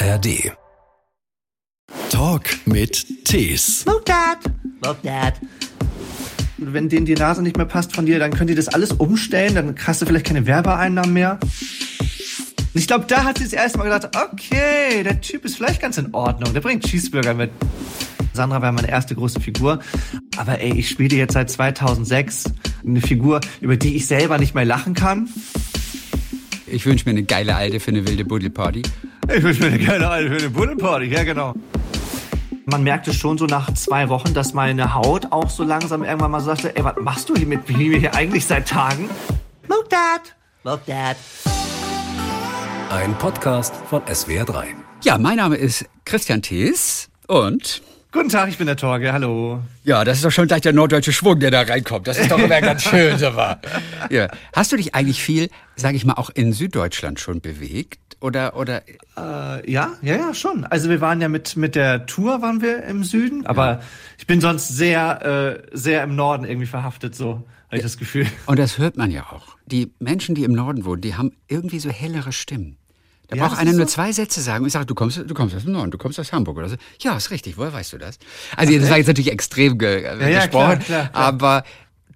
ARD. Talk mit Tees. Look, Dad. Wenn denen die Nase nicht mehr passt von dir, dann können die das alles umstellen, dann hast du vielleicht keine Werbeeinnahmen mehr. Ich glaube, da hat sie das erste Mal gedacht, okay, der Typ ist vielleicht ganz in Ordnung, der bringt Cheeseburger mit. Sandra war meine erste große Figur. Aber ey, ich spiele jetzt seit 2006 eine Figur, über die ich selber nicht mehr lachen kann. Ich wünsche mir eine geile Alte für eine wilde Buddelparty. Ich wünsche mir eine geile Alte für eine Buddelparty, ja genau. Man merkte schon so nach zwei Wochen, dass meine Haut auch so langsam irgendwann mal sagte, ey, was machst du hier mit mir hier eigentlich seit Tagen? Look, Dad. Look, Dad. Ein Podcast von SWR3. Ja, mein Name ist Christian Thees und Guten Tag, ich bin der Torge, hallo. ja, das ist doch schon gleich der norddeutsche Schwung, der da reinkommt. Das ist doch immer ganz schön, so war. Ja. Hast du dich eigentlich viel, sage ich mal, auch in Süddeutschland schon bewegt? Oder, oder Äh, ja, ja, ja, schon. Also wir waren ja mit, mit der Tour waren wir im Süden, aber ich bin sonst sehr, äh, sehr im Norden irgendwie verhaftet, so, habe ich das Gefühl. Und das hört man ja auch. Die Menschen, die im Norden wohnen, die haben irgendwie so hellere Stimmen. Da Ja, braucht einer ist nur so. zwei Sätze sagen und ich sage, du kommst, du kommst aus dem Norden, du kommst aus Hamburg oder so. Ja, ist richtig, woher weißt du das? Also das war jetzt natürlich extrem ge äh, ja, gesprochen, klar, klar, klar. aber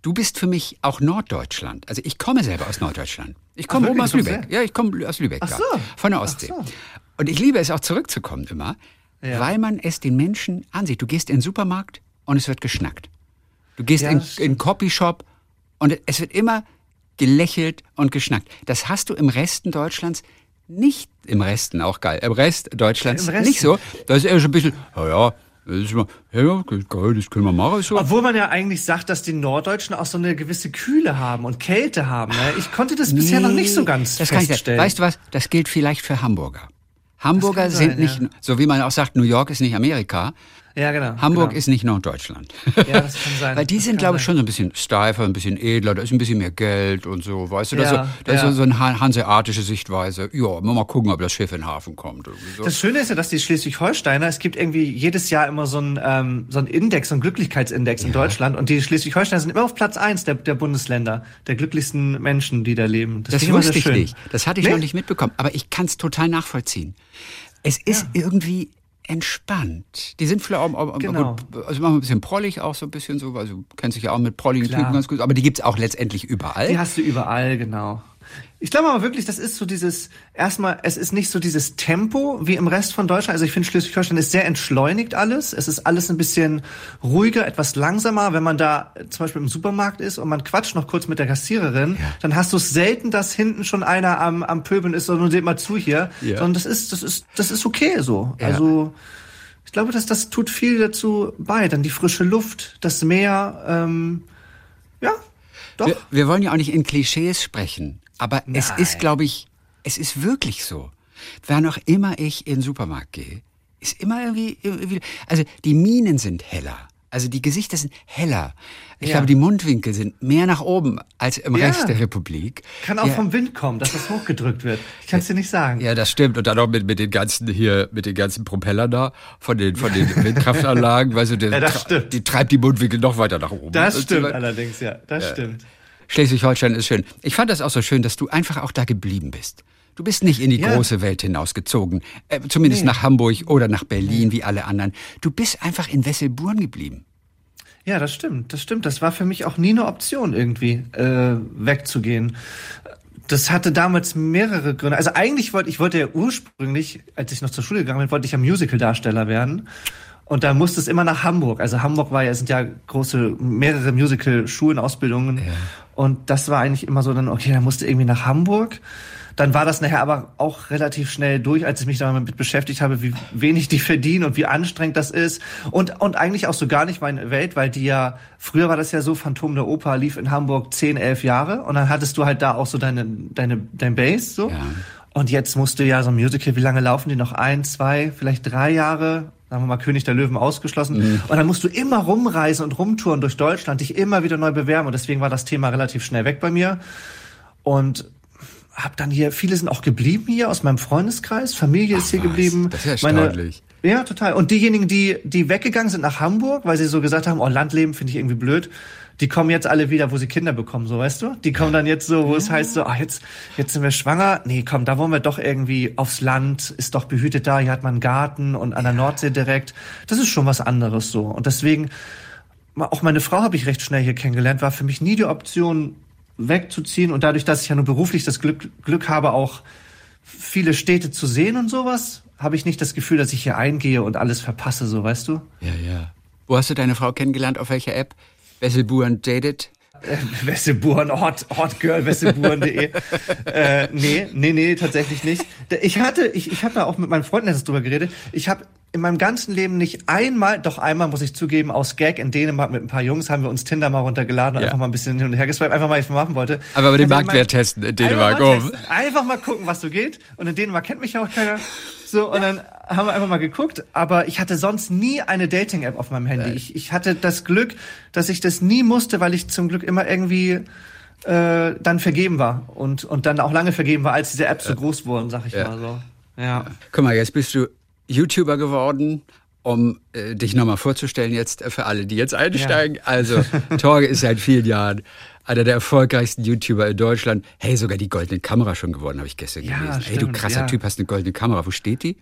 du bist für mich auch Norddeutschland. Also ich komme selber aus Norddeutschland. Ich komme Ach, oben aus Lübeck. Ja, ich komme aus Lübeck, Ach so. von der Ach Ostsee. so. Und ich liebe es auch zurückzukommen immer, Ja. weil man es den Menschen ansieht. Du gehst in den Supermarkt und es wird geschnackt. Du gehst Ja, in, in einen Copyshop und es wird immer gelächelt und geschnackt. Das hast du im Resten Deutschlands nicht im Resten, auch geil, im Rest Deutschlands Im Resten. nicht so. Da ist eher so ein bisschen, ja, ja, das ist mal, ja, geil, das können wir machen. So. Obwohl man ja eigentlich sagt, dass die Norddeutschen auch so eine gewisse Kühle haben und Kälte haben. Ne? Ich konnte das bisher noch nicht so ganz das feststellen. Weißt du was? Das gilt vielleicht für Hamburger. Hamburger kann sind sein, nicht, ja. so wie man auch sagt, New York ist nicht Amerika. Ja, genau. Hamburg genau. ist nicht Norddeutschland. Ja, das kann sein. Weil die Das sind, glaube ich, schon so ein bisschen steifer, ein bisschen edler, da ist ein bisschen mehr Geld und so, weißt du? Das, Ja, ist, so, das ja. ist so eine han- hanseatische Sichtweise. Ja, mal gucken, ob das Schiff in den Hafen kommt. So. Das Schöne ist ja, dass die Schleswig-Holsteiner, es gibt irgendwie jedes Jahr immer so einen, ähm, so einen Index, so einen Glücklichkeitsindex in Deutschland und die Schleswig-Holsteiner sind immer auf Platz eins der, der Bundesländer, der glücklichsten Menschen, die da leben. Das finde immer wusste ich schön. nicht. Das hatte ich Nee? noch nicht mitbekommen. Aber ich kann es total nachvollziehen. Es ist irgendwie entspannt. Die sind vielleicht auch, auch Genau. gut, also manchmal ein bisschen prollig auch so ein bisschen so, also du kennst dich ja auch mit prolligen Klar. Typen ganz gut, aber die gibt's auch letztendlich überall. Die hast du überall, genau. Ich glaube aber wirklich, das ist so dieses, erstmal, es ist nicht so dieses Tempo wie im Rest von Deutschland. Also ich finde Schleswig-Holstein ist sehr entschleunigt alles. Es ist alles ein bisschen ruhiger, etwas langsamer. Wenn man da zum Beispiel im Supermarkt ist und man quatscht noch kurz mit der Kassiererin, dann hast du es selten, dass hinten schon einer am, am Pöbeln ist, sondern seht mal zu hier. Ja. Sondern das ist, das ist, das ist okay so. Ja. Also, ich glaube, dass das tut viel dazu bei. Dann die frische Luft, das Meer, ähm, ja, doch. Wir, wir wollen ja auch nicht in Klischees sprechen, aber es Nein. ist, glaube ich, es ist wirklich so. Wann auch immer ich in den Supermarkt gehe, ist immer irgendwie, irgendwie also die Minen sind heller. Also die Gesichter sind heller. Ich Ja. glaube, die Mundwinkel sind mehr nach oben als im Ja. Rest der Republik. Kann auch ja, vom Wind kommen, dass das hochgedrückt wird. Ich kann es dir nicht sagen. ja, das stimmt. Und dann auch mit, mit den ganzen hier, mit den ganzen Propellern da, von den, von den Windkraftanlagen, weißt du, der, Ja, das stimmt. die treibt die Mundwinkel noch weiter nach oben. Das stimmt allerdings, ja. Das stimmt. Schleswig-Holstein ist schön. Ich fand das auch so schön, dass du einfach auch da geblieben bist. Du bist nicht in die Ja. große Welt hinausgezogen, äh, zumindest nach Hamburg oder nach Berlin wie alle anderen. Du bist einfach in Wesselburn geblieben. Ja, das stimmt. Das stimmt. Das war für mich auch nie eine Option, irgendwie äh, wegzugehen. Das hatte damals mehrere Gründe. Also eigentlich wollte ich wollte ja ursprünglich, als ich noch zur Schule gegangen bin, wollte ich ja Musical-Darsteller werden. Und da musste es immer nach Hamburg. Also Hamburg war ja, es sind ja große, mehrere Musical-Schulen, Ausbildungen. Und das war eigentlich immer so dann, okay, dann musste irgendwie nach Hamburg. Dann war das nachher aber auch relativ schnell durch, als ich mich damit beschäftigt habe, wie wenig die verdienen und wie anstrengend das ist. Und, und eigentlich auch so gar nicht meine Welt, weil die ja, früher war das ja so, Phantom der Oper lief in Hamburg 10, 11 Jahre und dann hattest du halt da auch so deine, deine, dein Base, so. Ja. Und jetzt musst du ja so ein Musical, wie lange laufen die noch? Ein, zwei, vielleicht drei Jahre? Sagen wir mal König der Löwen ausgeschlossen. Und dann musst du immer rumreisen und rumtouren durch Deutschland, dich immer wieder neu bewerben. Und deswegen war das Thema relativ schnell weg bei mir. Und hab dann hier, viele sind auch geblieben hier aus meinem Freundeskreis. Familie ist hier was, geblieben. das ist ja Meine, erstaunlich. Ja, total. Und diejenigen, die, die weggegangen sind nach Hamburg, weil sie so gesagt haben, oh, Landleben finde ich irgendwie blöd, die kommen jetzt alle wieder, wo sie Kinder bekommen, so weißt du? Die kommen dann jetzt so, wo ja. es heißt so, ah, jetzt, jetzt sind wir schwanger. Nee, komm, da wollen wir doch irgendwie aufs Land, ist doch behütet da, hier hat man einen Garten und an der Nordsee direkt. Das ist schon was anderes so. Und deswegen, auch meine Frau habe ich recht schnell hier kennengelernt, war für mich nie die Option, wegzuziehen. Und dadurch, dass ich ja nur beruflich das Glück, Glück habe, auch viele Städte zu sehen und sowas, habe ich nicht das Gefühl, dass ich hier eingehe und alles verpasse, so weißt du? Ja, ja. Wo hast du deine Frau kennengelernt? Auf welcher App? Wesselburen dated? Äh, Wesselburen, Hot, Hotgirl, Wesselburen.de. äh, nee, nee, nee, tatsächlich nicht. Ich hatte, ich, ich habe da auch mit meinen Freunden letztens drüber geredet. Ich habe in meinem ganzen Leben nicht einmal, doch einmal muss ich zugeben, aus Gag in Dänemark mit ein paar Jungs haben wir uns Tinder mal runtergeladen und ja. einfach mal ein bisschen hin und her geswiped, einfach mal, was ich machen wollte. Aber über den Marktwert testen in Dänemark, einfach mal, einfach mal gucken, was so geht. Und in Dänemark kennt mich ja auch keiner. So, und dann haben wir einfach mal geguckt, aber ich hatte sonst nie eine Dating-App auf meinem Handy. Ich, ich hatte das Glück, dass ich das nie musste, weil ich zum Glück immer irgendwie äh, dann vergeben war und, und dann auch lange vergeben war, als diese Apps so groß wurden, sag ich ja. mal so. Ja. Guck mal, jetzt bist du YouTuber geworden, um äh, dich nochmal vorzustellen jetzt äh, für alle, die jetzt einsteigen. Ja. Also, Torge ist seit vielen Jahren einer der erfolgreichsten YouTuber in Deutschland. Hey, sogar die goldene Kamera schon gewonnen, habe ich gestern ja, gelesen. Stimmt, hey, du krasser ja. Typ, hast eine goldene Kamera. Wo steht die?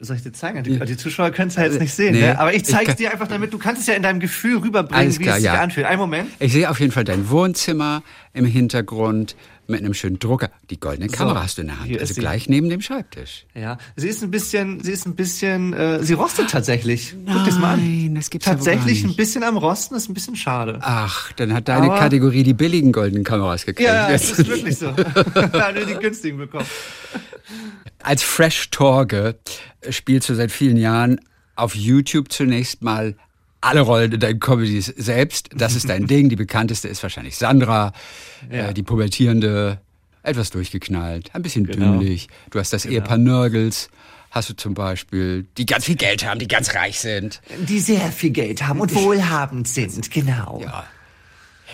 Soll ich dir zeigen? Die, die Zuschauer können es ja jetzt nicht sehen, nee, ne? aber ich zeige es dir einfach damit, du kannst es ja in deinem Gefühl rüberbringen, klar, wie es sich anfühlt. Einen Moment. Ich sehe auf jeden Fall dein Wohnzimmer im Hintergrund mit einem schönen Drucker. Die goldene Kamera so, hast du in der Hand, also gleich neben dem Schreibtisch. Ja, sie ist ein bisschen, sie ist ein bisschen, äh, sie rostet tatsächlich. Nein, Guck das mal an. das gibt's Tatsächlich ja ein bisschen am Rosten, ist ein bisschen schade. Ach, dann hat deine Aber, Kategorie die billigen goldenen Kameras gekriegt. Ja, das ist wirklich so. da nur die günstigen bekommen. Als Fresh Torge spielst du seit vielen Jahren auf YouTube zunächst mal alle Rollen in deinen Comedies selbst. Das ist dein Ding. Die bekannteste ist wahrscheinlich Sandra, ja. äh, die pubertierende, etwas durchgeknallt, ein bisschen genau. dümmlich. Du hast das genau. Ehepaar Nörgels. Hast du zum Beispiel, die ganz viel Geld haben, die ganz reich sind. Die sehr viel Geld haben und wohlhabend sind, genau. Ja.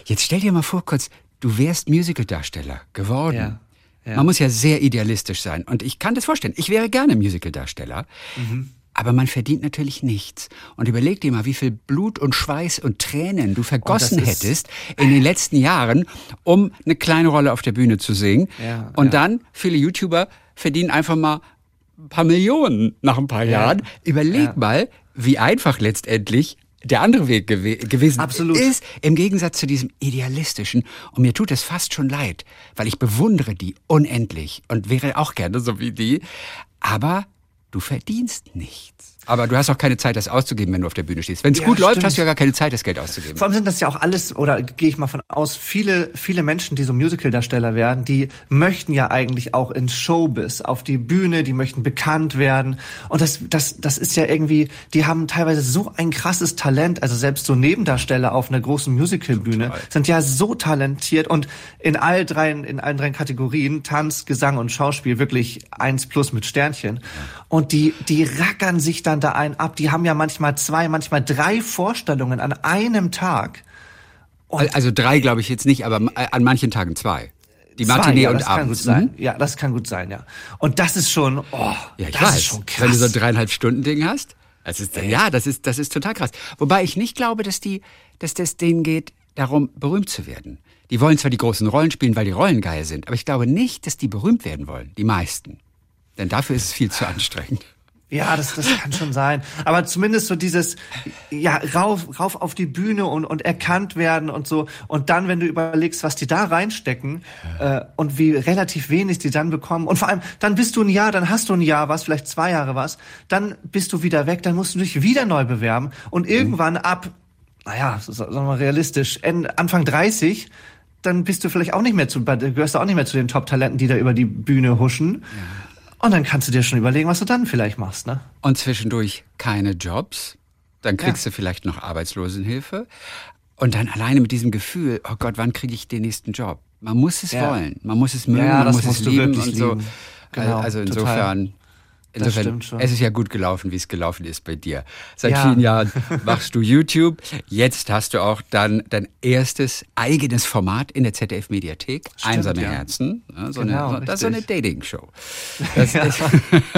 Jetzt stell dir mal vor, kurz, du wärst Musicaldarsteller geworden. Ja. Ja. Man muss ja sehr idealistisch sein. Und ich kann das vorstellen. Ich wäre gerne Musicaldarsteller. Mhm. Aber man verdient natürlich nichts. Und überleg dir mal, wie viel Blut und Schweiß und Tränen du vergossen hättest in den letzten Jahren, um eine kleine Rolle auf der Bühne zu singen. Ja, und ja. dann, viele YouTuber verdienen einfach mal ein paar Millionen nach ein paar ja. Jahren. Überleg mal, wie einfach letztendlich der andere Weg gew gewesen Absolut. ist, im Gegensatz zu diesem idealistischen. Und mir tut es fast schon leid, weil ich bewundere die unendlich und wäre auch gerne so wie die. Aber du verdienst nichts. Aber du hast auch keine Zeit, das auszugeben, wenn du auf der Bühne stehst. Wenn es ja, gut stimmt. läuft, hast du ja gar keine Zeit, das Geld auszugeben. Vor allem sind das ja auch alles, oder gehe ich mal von aus, viele, viele Menschen, die so Musical-Darsteller werden, die möchten ja eigentlich auch ins Showbiz, auf die Bühne, die möchten bekannt werden. Und das, das, das ist ja irgendwie, die haben teilweise so ein krasses Talent, also selbst so Nebendarsteller auf einer großen Musical-Bühne sind ja so talentiert und in all drei, in allen drei Kategorien, Tanz, Gesang und Schauspiel, wirklich eins plus mit Sternchen. Und die, die rackern sich dann da ein ab. Die haben ja manchmal zwei, manchmal drei Vorstellungen an einem Tag. Und also drei glaube ich jetzt nicht, aber an manchen Tagen zwei. Die Matinee ja, und abends. Mhm. Ja, das kann gut sein, ja. Und das ist schon, oh, ja, ich das weiß. ist schon krass. Wenn du so ein dreieinhalb Stunden Ding hast, das ist, ja, das ist, das ist total krass. Wobei ich nicht glaube, dass die, dass das denen geht, darum berühmt zu werden. Die wollen zwar die großen Rollen spielen, weil die Rollen geil sind, aber ich glaube nicht, dass die berühmt werden wollen. Die meisten. Denn dafür ist es viel zu anstrengend. Ja, das, das kann schon sein. Aber zumindest so dieses, ja, rauf, rauf auf die Bühne und, und erkannt werden und so. Und dann, wenn du überlegst, was die da reinstecken äh, und wie relativ wenig die dann bekommen. Und vor allem, dann bist du ein Jahr, dann hast du ein Jahr was, vielleicht zwei Jahre was. Dann bist du wieder weg, dann musst du dich wieder neu bewerben. Und irgendwann ab, naja, sagen wir mal realistisch, Anfang 30, dann bist du vielleicht auch nicht mehr zu, gehörst du auch nicht mehr zu den Top-Talenten, die da über die Bühne huschen. Ja. Und dann kannst du dir schon überlegen, was du dann vielleicht machst, ne? Und zwischendurch keine Jobs. Dann kriegst ja. du vielleicht noch Arbeitslosenhilfe. Und dann alleine mit diesem Gefühl, oh Gott, wann kriege ich den nächsten Job? Man muss es ja. wollen, man muss es mögen, ja, man muss es lieben und so. Genau, also insofern. Insofern, es ist ja gut gelaufen, wie es gelaufen ist bei dir. Seit ja. vielen Jahren machst du YouTube. Jetzt hast du auch dann dein erstes eigenes Format in der ZDF-Mediathek. Einsame ja. Herzen. Ja, so genau, eine, so, das ist so eine Dating-Show. Das, ja. ist,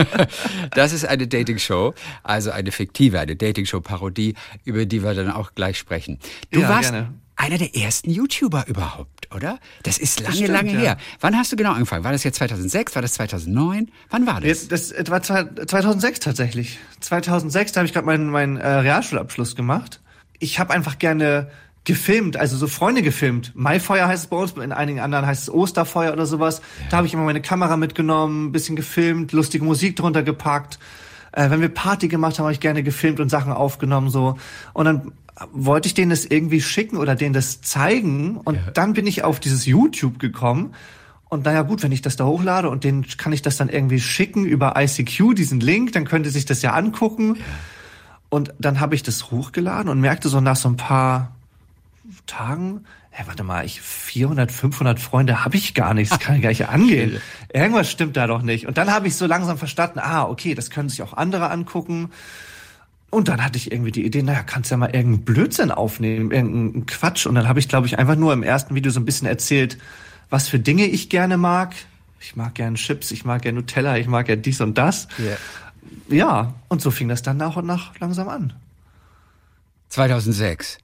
das ist eine Dating-Show, also eine fiktive, eine Dating-Show-Parodie, über die wir dann auch gleich sprechen. Du warst gerne einer der ersten YouTuber überhaupt, oder? Das ist lange, das stimmt, lange ja. her. Wann hast du genau angefangen? War das jetzt 2006? War das 2009? Wann war das? Das, das war 2006 tatsächlich. 2006, da habe ich gerade meinen, meinen äh, Realschulabschluss gemacht. Ich habe einfach gerne gefilmt, also so Freunde gefilmt. Maifeuer heißt es bei uns, in einigen anderen heißt es Osterfeuer oder sowas. Ja. Da habe ich immer meine Kamera mitgenommen, ein bisschen gefilmt, lustige Musik drunter gepackt. Äh, wenn wir Party gemacht haben, habe ich gerne gefilmt und Sachen aufgenommen so. Und dann wollte ich denen das irgendwie schicken oder denen das zeigen und ja. dann bin ich auf dieses YouTube gekommen und naja gut, wenn ich das da hochlade und denen kann ich das dann irgendwie schicken über ICQ, diesen Link, dann könnte sich das ja angucken. Ja. Und dann habe ich das hochgeladen und merkte so nach so ein paar Tagen, hey, warte mal, ich 400, 500 Freunde habe ich gar nicht, das kann ich gar nicht angehen. Irgendwas stimmt da doch nicht. Und dann habe ich so langsam verstanden, ah, okay, das können sich auch andere angucken. Und dann hatte ich irgendwie die Idee, naja, kannst ja mal irgendeinen Blödsinn aufnehmen, irgendeinen Quatsch. Und dann habe ich, glaube ich, einfach nur im ersten Video so ein bisschen erzählt, was für Dinge ich gerne mag. Ich mag gerne Chips, ich mag gerne Nutella, ich mag ja dies und das. Yeah. Ja, und so fing das dann nach und nach langsam an. 2006.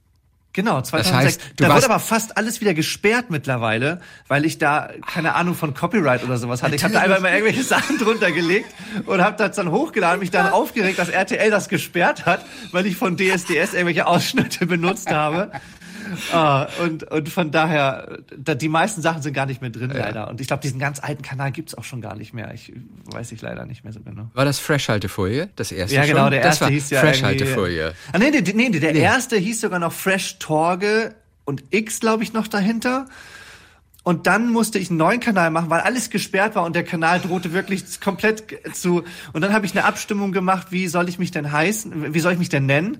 Genau, 2006. Das heißt, da wird aber fast alles wieder gesperrt mittlerweile, weil ich da keine Ahnung von Copyright oder sowas hatte. Ich habe da einfach mal irgendwelche Sachen drunter gelegt und habe das dann hochgeladen, mich dann aufgeregt, dass RTL das gesperrt hat, weil ich von DSDS irgendwelche Ausschnitte benutzt habe ah, und, und von daher, da, die meisten Sachen sind gar nicht mehr drin, ja. leider. Und ich glaube, diesen ganz alten Kanal gibt's auch schon gar nicht mehr. Ich weiß ich leider nicht mehr so genau. War das Fresh-Haltefolie, das erste Ja, genau, schon? der erste hieß ja Fresh-Haltefolie. Ah, nee, nee, nee, der nee. erste hieß sogar noch Fresh Torge und X, glaube ich, noch dahinter. Und dann musste ich einen neuen Kanal machen, weil alles gesperrt war und der Kanal drohte wirklich komplett zu. Und dann habe ich eine Abstimmung gemacht, wie soll ich mich denn heißen, wie soll ich mich denn nennen?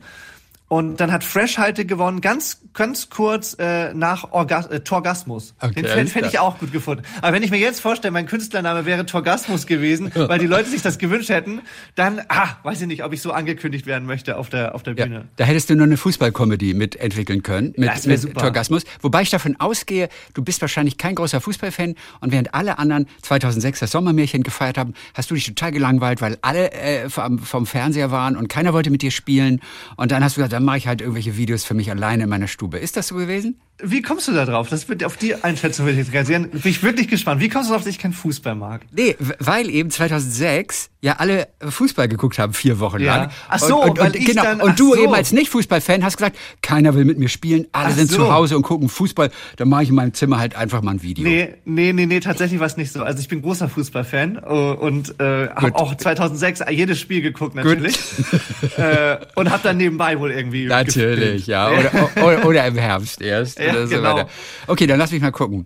Und dann hat Fresh Halte gewonnen, ganz, ganz kurz äh, nach Orgas äh, Torgasmus. Okay, Den fände ich auch gut gefunden. Aber wenn ich mir jetzt vorstelle, mein Künstlername wäre Torgasmus gewesen, weil die Leute sich das gewünscht hätten, dann, ah, weiß ich nicht, ob ich so angekündigt werden möchte auf der, auf der Bühne. Ja, da hättest du nur eine Fußballkomödie mitentwickeln können, mit, das mit super. Torgasmus. Wobei ich davon ausgehe, du bist wahrscheinlich kein großer Fußballfan und während alle anderen 2006 das Sommermärchen gefeiert haben, hast du dich total gelangweilt, weil alle äh, vom, vom Fernseher waren und keiner wollte mit dir spielen. Und dann hast du gesagt, mache ich halt irgendwelche Videos für mich alleine in meiner Stube. Ist das so gewesen? Wie kommst du da drauf? Das wird auf die Einschätzung würde ich interessieren. Bin ich wirklich gespannt. Wie kommst du darauf, dass ich keinen Fußball mag? Nee, weil eben 2006 ja alle Fußball geguckt haben, vier Wochen ja. lang. Ach so, und, und, und genau. Dann, und du so. eben als Nicht-Fußball-Fan hast gesagt, keiner will mit mir spielen, alle ach sind so. zu Hause und gucken Fußball. Dann mache ich in meinem Zimmer halt einfach mal ein Video. Nee, nee, nee, nee, tatsächlich war es nicht so. Also ich bin großer Fußballfan uh, und äh, habe auch 2006 jedes Spiel geguckt natürlich. äh, und habe dann nebenbei wohl irgendwie Natürlich, ja. Oder, oder, oder, im Herbst erst. Ja, oder so genau. weiter. Okay, dann lass mich mal gucken.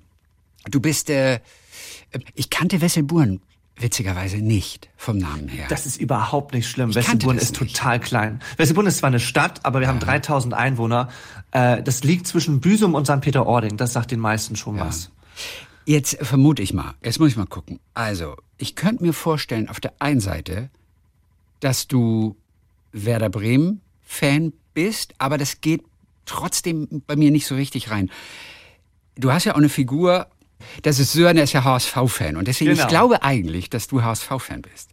Du bist, äh, ich kannte Wesselburen witzigerweise nicht vom Namen her. Das ist überhaupt nicht schlimm. Wesselburen ist nicht. total klein. Wesselburen ist zwar eine Stadt, aber wir ja. haben 3000 Einwohner. Äh, das liegt zwischen Büsum und St. Peter-Ording. Das sagt den meisten schon ja. was. Jetzt vermute ich mal, jetzt muss ich mal gucken. Also, ich könnte mir vorstellen, auf der einen Seite, dass du Werder Bremen Fan bist, aber das geht trotzdem bei mir nicht so richtig rein du hast ja auch eine Figur, das ist Sören, der ist ja HSV-Fan. Und deswegen, genau. ich glaube eigentlich, dass du HSV-Fan bist.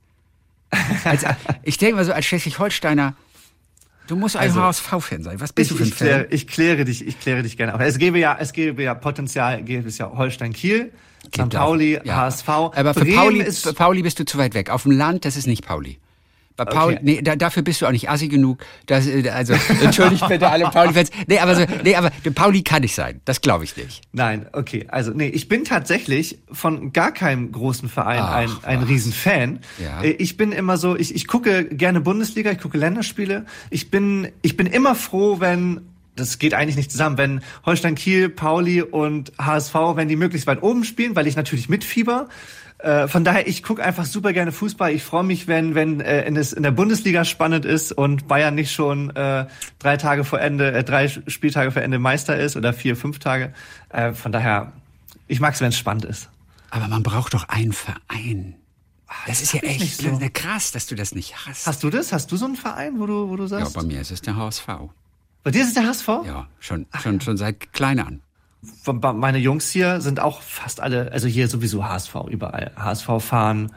Als, ich denke mal so, als Schleswig-Holsteiner, du musst ein also, HSV-Fan sein. Was bist ich, du für ein ich Fan? Kläre, ich kläre dich, ich kläre dich gerne. Es gäbe ja, es gäbe ja Potenzial, gäbe es ja Holstein-Kiel, St. Pauli, ja. HSV. Aber für Pauli, für Pauli bist du zu weit weg. Auf dem Land, das ist nicht Pauli. Paul, okay. nee, da, dafür bist du auch nicht assi genug. Das, äh, also, entschuldigt bitte alle Pauli-Fans. Nee, aber so, nee, aber Pauli kann ich sein. Das glaube ich nicht. Nein, okay. Also, nee, ich bin tatsächlich von gar keinem großen Verein Ach, ein, ein Riesenfan. Ja. Äh, ich bin immer so, ich, ich gucke gerne Bundesliga, ich gucke Länderspiele. Ich bin, ich bin immer froh, wenn das geht eigentlich nicht zusammen, wenn Holstein Kiel, Pauli und HSV, wenn die möglichst weit oben spielen, weil ich natürlich mitfieber. Äh, von daher, ich gucke einfach super gerne Fußball. Ich freue mich, wenn, wenn äh, in, es in der Bundesliga spannend ist und Bayern nicht schon äh, drei Tage vor Ende, äh, drei Spieltage vor Ende Meister ist oder vier, fünf Tage. Äh, von daher, ich mag es, wenn es spannend ist. Aber man braucht doch einen Verein. Das, das ist ja echt so. krass, dass du das nicht hast. Hast du das? Hast du so einen Verein, wo du, wo du sagst? Ja, bei mir ist es der HSV. Bei dir ist es der HSV? Ja, schon, Ach, schon, schon seit klein an. Meine Jungs hier sind auch fast alle, also hier sowieso HSV überall. HSV fahren,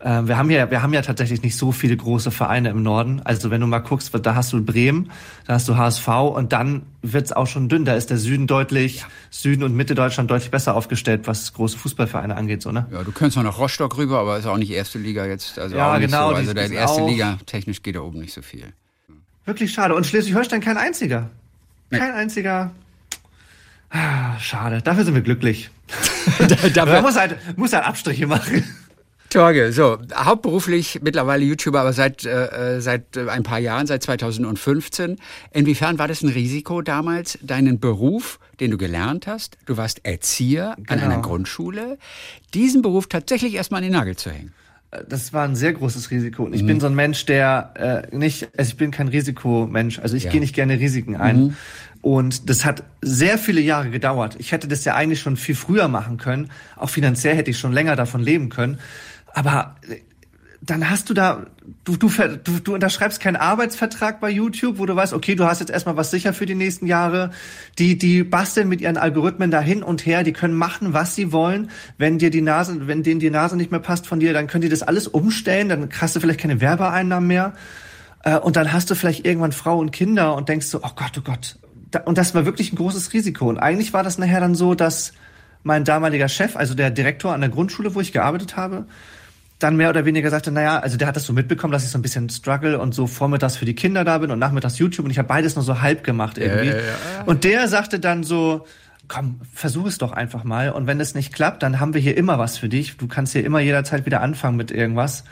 ähm, wir haben ja, wir haben ja tatsächlich nicht so viele große Vereine im Norden. Also wenn du mal guckst, da hast du Bremen, da hast du HSV und dann wird's auch schon dünn. Da ist der Süden deutlich. Süden und Mitte Deutschland deutlich besser aufgestellt, was große Fußballvereine angeht, so ne? Ja, du könntest noch nach Rostock rüber, aber ist auch nicht erste Liga jetzt. Also ja, genau. So. Also der erste Liga technisch geht da oben nicht so viel. Wirklich schade. Und Schleswig-Holstein kein einziger. Kein nee. einziger. Ah, schade. Dafür sind wir glücklich. da, Man muss halt, muss halt Abstriche machen. Torge, so, hauptberuflich mittlerweile YouTuber, aber seit, äh, äh seit äh, ein paar Jahren, seit 2015. Inwiefern war das ein Risiko damals, deinen Beruf, den du gelernt hast, du warst Erzieher genau. an einer genau. Grundschule, diesen Beruf tatsächlich erstmal an den Nagel zu hängen? Das war ein sehr großes Risiko. Und ich mhm. bin so ein Mensch, der äh, nicht, also ich bin kein Risikomensch. Also ich ja. gehe nicht gerne Risiken ein. Mhm. Und das hat sehr viele Jahre gedauert. Ich hätte das ja eigentlich schon viel früher machen können. Auch finanziell hätte ich schon länger davon leben können. Aber dann hast du da, du, du, du, du unterschreibst keinen Arbeitsvertrag bei YouTube, wo du weißt, okay, du hast jetzt erstmal was sicher für die nächsten Jahre. Die, die basteln mit ihren Algorithmen da hin und her, die können machen, was sie wollen. Wenn dir die Nase, wenn denen die Nase nicht mehr passt von dir, dann können die das alles umstellen, dann hast du vielleicht keine Werbeeinnahmen mehr. Äh, und dann hast du vielleicht irgendwann Frau und Kinder und denkst so, oh Gott, oh Gott. Und das war wirklich ein großes Risiko. Und eigentlich war das nachher dann so, dass mein damaliger Chef, also der Direktor an der Grundschule, wo ich gearbeitet habe, dann mehr oder weniger sagte, naja, also der hat das so mitbekommen, dass ich so ein bisschen struggle und so vormittags für die Kinder da bin und nachmittags YouTube und ich habe beides nur so halb gemacht irgendwie. Ja, ja, ja. Und der sagte dann so, komm, versuch es doch einfach mal und wenn es nicht klappt, dann haben wir hier immer was für dich. Du kannst hier immer jederzeit wieder anfangen mit irgendwas.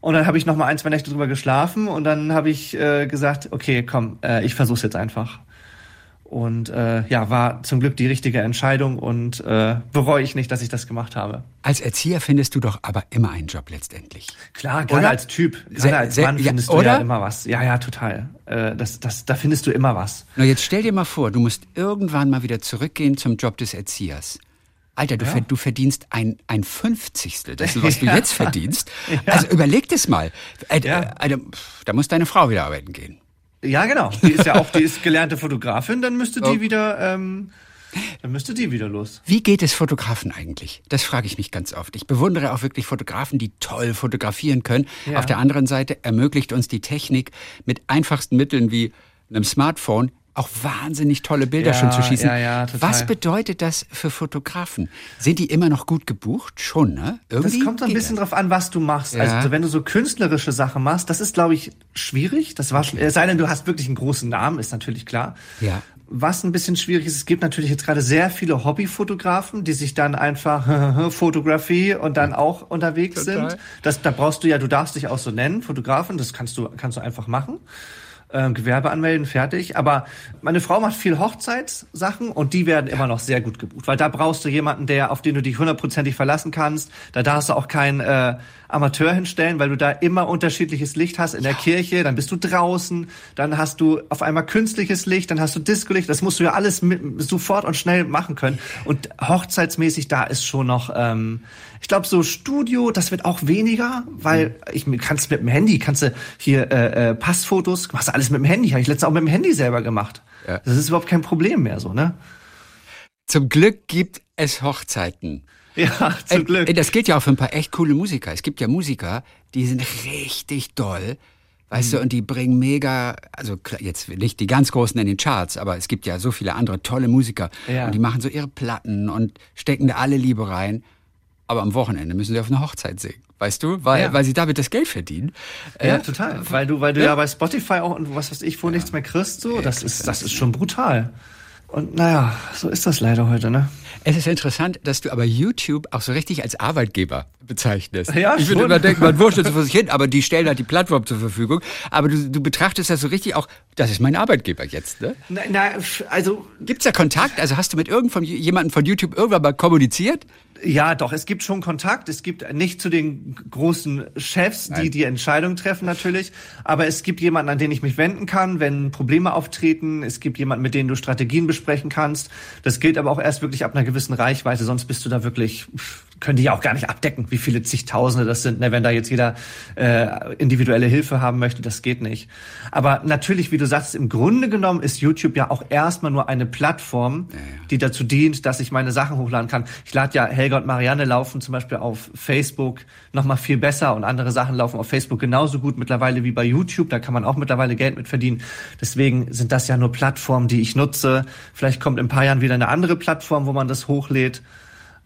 Und dann habe ich noch mal ein, zwei Nächte drüber geschlafen und dann habe ich äh, gesagt, okay, komm, äh, ich versuch's jetzt einfach. Und äh, ja, war zum Glück die richtige Entscheidung und äh, bereue ich nicht, dass ich das gemacht habe. Als Erzieher findest du doch aber immer einen Job letztendlich. Klar, gerade oder? als Typ, gerade als Mann findest ja, du ja immer was. Ja, ja, total. Äh, das, das, da findest du immer was. Na, jetzt stell dir mal vor, du musst irgendwann mal wieder zurückgehen zum Job des Erziehers. Alter, du, ja. verdienst ein, ein Fünfzigstel dessen, was du jetzt verdienst. Ja. Also überleg das mal. Äh, äh, also, da muss deine Frau wieder arbeiten gehen. Ja, genau. Die ist ja auch, die ist gelernte Fotografin, dann müsste die oh. wieder, ähm, dann müsste die wieder los. Wie geht es Fotografen eigentlich? Das frage ich mich ganz oft. Ich bewundere auch wirklich Fotografen, die toll fotografieren können. Ja. Auf der anderen Seite ermöglicht uns die Technik mit einfachsten Mitteln wie einem Smartphone auch wahnsinnig tolle Bilder ja, schon zu schießen. Ja, ja, total. Was bedeutet das für Fotografen? Sind die immer noch gut gebucht? Schon, ne? Irgendwie das kommt so ein bisschen das. drauf an, was du machst. Ja. Also wenn du so künstlerische Sachen machst, das ist, glaube ich, schwierig. Das war es sei denn, du hast wirklich einen großen Namen, ist natürlich klar. Ja. Was ein bisschen schwierig ist, es gibt natürlich jetzt gerade sehr viele Hobbyfotografen, die sich dann einfach Fotografie und dann auch unterwegs Total. sind. Das, da brauchst du ja, du darfst dich auch so nennen, Fotografen, das kannst du, kannst du einfach machen äh, Gewerbe anmelden, fertig. Aber meine Frau macht viel Hochzeitssachen und die werden immer noch sehr gut gebucht, weil da brauchst du jemanden, der auf den du dich hundertprozentig verlassen kannst. Da darfst du auch keinen äh, Amateur hinstellen, weil du da immer unterschiedliches Licht hast in der Kirche. Dann bist du draußen, dann hast du auf einmal künstliches Licht, dann hast du Disco-Licht. Das musst du ja alles mit, sofort und schnell machen können. Und hochzeitsmäßig da ist schon noch ähm, ich glaube, so Studio, das wird auch weniger, weil ich kannst mit dem Handy, kannst du hier äh, äh, Passfotos, machst du alles mit dem Handy. Habe ich letztens auch mit dem Handy selber gemacht. Ja. Das ist überhaupt kein Problem mehr so, ne? Zum Glück gibt es Hochzeiten. Ja, zum Glück. Das gilt ja auch für ein paar echt coole Musiker. Es gibt ja Musiker, die sind richtig doll. Weißt mhm. du, und die bringen mega, also jetzt nicht die ganz Großen in den Charts, aber es gibt ja so viele andere tolle Musiker. Ja. Und die machen so ihre Platten und stecken da alle Liebe rein aber am Wochenende müssen sie auf eine Hochzeit singen. Weißt du? Weil, ja. weil sie damit das Geld verdienen. Ja, äh, total. Weil du, weil du ja. ja bei Spotify auch und was weiß ich, wo ja. nichts mehr kriegst, so, das ist, das ist schon brutal. Und naja, so ist das leider heute, ne? Es ist interessant, dass du aber YouTube auch so richtig als Arbeitgeber bezeichnest. Ja, ich würde immer denken, man wurschtelt so vor sich hin, aber die stellen halt die Plattform zur Verfügung. Aber du, du betrachtest das so richtig auch, das ist mein Arbeitgeber jetzt, ne? Na, na also. Gibt's da Kontakt? Also hast du mit irgendjemandem von YouTube irgendwann mal kommuniziert? Ja, doch, es gibt schon Kontakt. Es gibt nicht zu den großen Chefs, die Nein. die Entscheidung treffen natürlich, aber es gibt jemanden, an den ich mich wenden kann, wenn Probleme auftreten. Es gibt jemanden, mit dem du Strategien besprechen kannst. Das gilt aber auch erst wirklich ab einer gewissen Reichweite, sonst bist du da wirklich können die ja auch gar nicht abdecken, wie viele zigtausende das sind, ne, wenn da jetzt jeder äh, individuelle Hilfe haben möchte, das geht nicht. Aber natürlich, wie du sagst, im Grunde genommen ist YouTube ja auch erstmal nur eine Plattform, ja, ja. die dazu dient, dass ich meine Sachen hochladen kann. Ich lade ja Helga und Marianne laufen zum Beispiel auf Facebook noch mal viel besser und andere Sachen laufen auf Facebook genauso gut mittlerweile wie bei YouTube. Da kann man auch mittlerweile Geld mit verdienen. Deswegen sind das ja nur Plattformen, die ich nutze. Vielleicht kommt in ein paar Jahren wieder eine andere Plattform, wo man das hochlädt.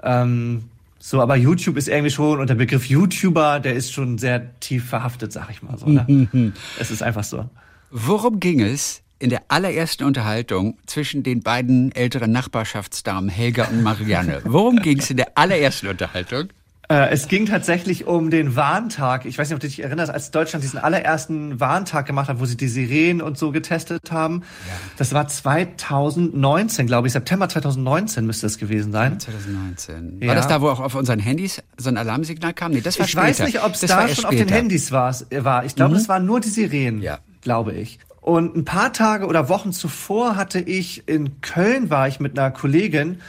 Ähm, so, aber YouTube ist irgendwie schon, und der Begriff YouTuber, der ist schon sehr tief verhaftet, sag ich mal so. Ne? es ist einfach so. Worum ging es in der allerersten Unterhaltung zwischen den beiden älteren Nachbarschaftsdamen Helga und Marianne? Worum ging es in der allerersten Unterhaltung? Äh, es ging tatsächlich um den Warntag. Ich weiß nicht, ob du dich erinnerst, als Deutschland diesen allerersten Warntag gemacht hat, wo sie die Sirenen und so getestet haben. Ja. Das war 2019, glaube ich. September 2019 müsste es gewesen sein. 2019. Ja. War das da, wo auch auf unseren Handys so ein Alarmsignal kam? Nee, das war ich später. Ich weiß nicht, ob es da schon später. auf den Handys war. war. Ich glaube, mhm. das waren nur die Sirenen, ja. glaube ich. Und ein paar Tage oder Wochen zuvor hatte ich in Köln war ich mit einer Kollegin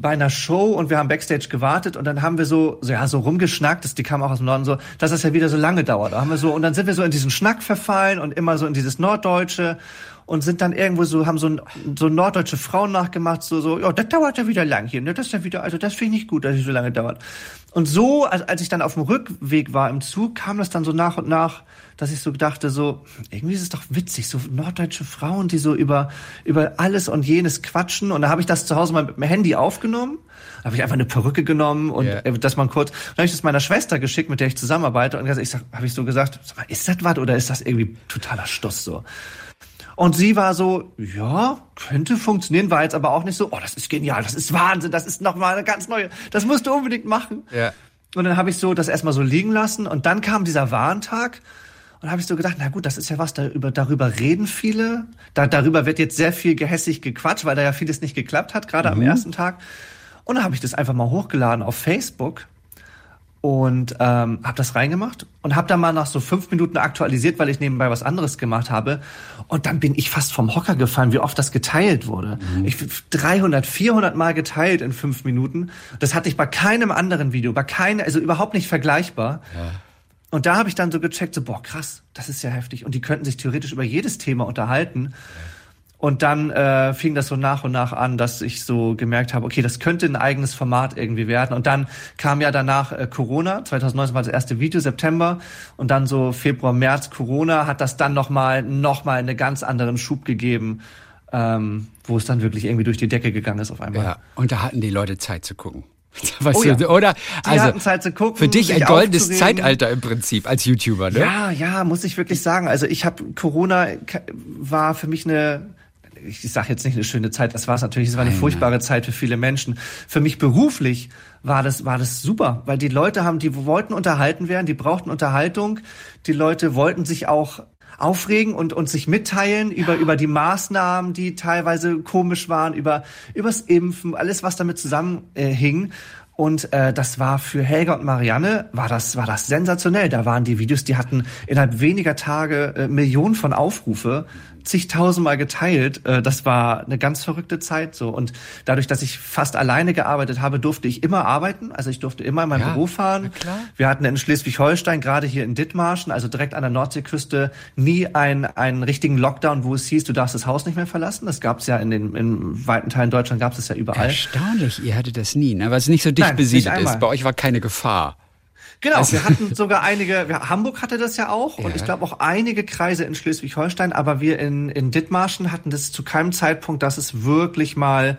bei einer Show und wir haben Backstage gewartet und dann haben wir so, so ja, so rumgeschnackt, das, die kam auch aus dem Norden so, dass das ja wieder so lange dauert. Da haben wir so, und dann sind wir so in diesen Schnack verfallen und immer so in dieses Norddeutsche und sind dann irgendwo so, haben so, so norddeutsche Frauen nachgemacht, so, so, ja, das dauert ja wieder lang hier, ne, das ist ja wieder, also das finde ich nicht gut, dass es so lange dauert. Und so, als, als ich dann auf dem Rückweg war im Zug, kam das dann so nach und nach, dass ich so dachte, so, irgendwie ist es doch witzig, so norddeutsche Frauen, die so über, über alles und jenes quatschen. Und da habe ich das zu Hause mal mit dem Handy aufgenommen. Habe ich einfach eine Perücke genommen und yeah. das mal kurz. Dann habe ich das meiner Schwester geschickt, mit der ich zusammenarbeite. Und ich sag, habe ich so gesagt, sag mal, ist das was oder ist das irgendwie totaler Stuss so? Und sie war so, ja, könnte funktionieren, war jetzt aber auch nicht so, oh, das ist genial, das ist Wahnsinn, das ist nochmal eine ganz neue, das musst du unbedingt machen. Ja. Und dann habe ich so das erstmal so liegen lassen und dann kam dieser Warntag und habe ich so gedacht, na gut, das ist ja was, darüber, darüber reden viele. Da, darüber wird jetzt sehr viel gehässig gequatscht, weil da ja vieles nicht geklappt hat, gerade mhm. am ersten Tag. Und dann habe ich das einfach mal hochgeladen auf Facebook und ähm, habe das reingemacht und habe dann mal nach so fünf Minuten aktualisiert, weil ich nebenbei was anderes gemacht habe. Und dann bin ich fast vom Hocker gefallen, wie oft das geteilt wurde. Mhm. Ich 300, 400 Mal geteilt in fünf Minuten. Das hatte ich bei keinem anderen Video, bei keinem, also überhaupt nicht vergleichbar. Ja. Und da habe ich dann so gecheckt, so boah krass, das ist ja heftig. Und die könnten sich theoretisch über jedes Thema unterhalten. Ja. Und dann äh, fing das so nach und nach an, dass ich so gemerkt habe, okay, das könnte ein eigenes Format irgendwie werden. Und dann kam ja danach äh, Corona, 2019 war das erste Video, September. Und dann so Februar, März Corona hat das dann nochmal noch mal einen ganz anderen Schub gegeben, ähm, wo es dann wirklich irgendwie durch die Decke gegangen ist auf einmal. Ja, und da hatten die Leute Zeit zu gucken. Weißt oh ja. du, oder? Die also Zeit zu gucken, für dich ein goldenes Zeitalter im Prinzip als YouTuber, ne? Ja, ja, muss ich wirklich sagen. Also ich habe Corona war für mich eine ich sage jetzt nicht eine schöne Zeit, das war es natürlich, es war eine furchtbare. Zeit für viele Menschen. Für mich beruflich war das, war das super, weil die Leute haben, die wollten unterhalten werden, die brauchten Unterhaltung, die Leute wollten sich auch aufregen und, und sich mitteilen über, über die Maßnahmen, die teilweise komisch waren, über, übers Impfen, alles, was damit zusammenhing. Äh, und äh, das war für Helga und Marianne war das war das sensationell. Da waren die Videos, die hatten innerhalb weniger Tage äh, Millionen von Aufrufe zigtausendmal geteilt. Äh, das war eine ganz verrückte Zeit so. Und dadurch, dass ich fast alleine gearbeitet habe, durfte ich immer arbeiten. Also ich durfte immer in mein ja, Büro fahren. Wir hatten in Schleswig-Holstein, gerade hier in Dithmarschen, also direkt an der Nordseeküste, nie einen, einen richtigen Lockdown, wo es hieß, du darfst das Haus nicht mehr verlassen. Das gab es ja in den in weiten Teilen Deutschland gab es ja überall. Erstaunlich, ihr hattet das nie, ne? weil es nicht so dicht Nein, besiedelt ist. Bei euch war keine Gefahr. Genau, also, wir hatten sogar einige, Hamburg hatte das ja auch ja. und ich glaube auch einige Kreise in Schleswig-Holstein, aber wir in, in Dithmarschen hatten das zu keinem Zeitpunkt, dass es wirklich mal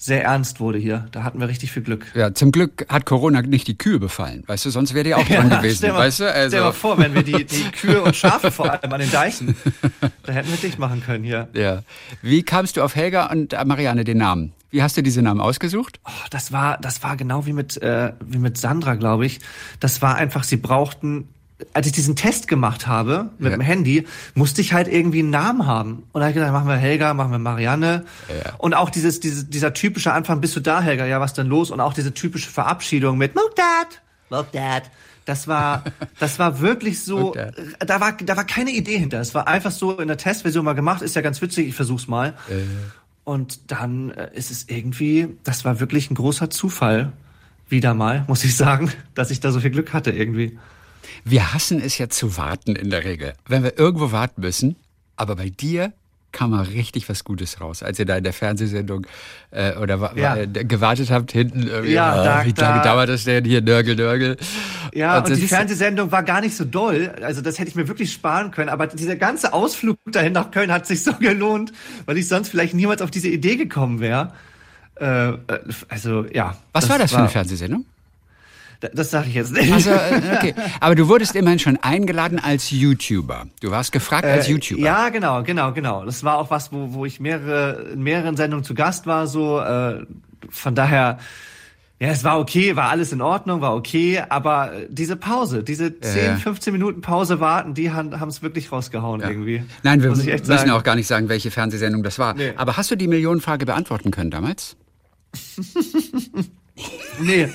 sehr ernst wurde hier. Da hatten wir richtig viel Glück. Ja, zum Glück hat Corona nicht die Kühe befallen. Weißt du, sonst wäre die auch dran ja, gewesen. Mal, weißt du? Also. Stell dir mal vor, wenn wir die, die Kühe und Schafe vor allem an den Deichen, da hätten wir dicht machen können hier. Ja. Wie kamst du auf Helga und Marianne den Namen? Wie hast du diese Namen ausgesucht? Oh, das war, das war genau wie mit, äh, wie mit Sandra, glaube ich. Das war einfach, sie brauchten als ich diesen Test gemacht habe mit ja. dem Handy, musste ich halt irgendwie einen Namen haben. Und da habe ich gedacht, machen wir Helga, machen wir Marianne. Ja. Und auch dieses, dieses, dieser typische Anfang, bist du da, Helga? Ja, was denn los? Und auch diese typische Verabschiedung mit Look Dad. Das war, das war wirklich so, da war, da war keine Idee hinter. Es war einfach so in der Testversion mal gemacht, ist ja ganz witzig, ich versuch's mal. Ja. Und dann äh, ist es irgendwie, das war wirklich ein großer Zufall, Wieder mal, muss ich sagen, dass ich da so viel Glück hatte irgendwie. Wir hassen es ja zu warten in der Regel. Wenn wir irgendwo warten müssen, aber bei dir kam mal richtig was Gutes raus, als ihr da in der Fernsehsendung äh, oder ja. äh, gewartet habt hinten. Ja, da, wie lange dauert das denn hier? Nörgel, Nörgel. Ja, und, und die Fernsehsendung war gar nicht so doll. Also das hätte ich mir wirklich sparen können. Aber dieser ganze Ausflug dahin nach Köln hat sich so gelohnt, weil ich sonst vielleicht niemals auf diese Idee gekommen wäre. Äh, also ja. Was war das für eine Fernsehsendung? Das sage ich jetzt nicht. Also, äh, okay. Aber du wurdest immerhin schon eingeladen als YouTuber. Du warst gefragt als äh, YouTuber. Ja, genau, genau, genau. Das war auch was, wo, wo ich mehrere, in mehreren Sendungen zu Gast war. So, äh, von daher, ja, es war okay, war alles in Ordnung, war okay, aber diese Pause, diese 10, ja. 15 Minuten Pause warten, die haben es wirklich rausgehauen ja. irgendwie. Nein, wir müssen sagen. auch gar nicht sagen, welche Fernsehsendung das war. Nee. Aber hast du die Millionenfrage beantworten können damals? nee.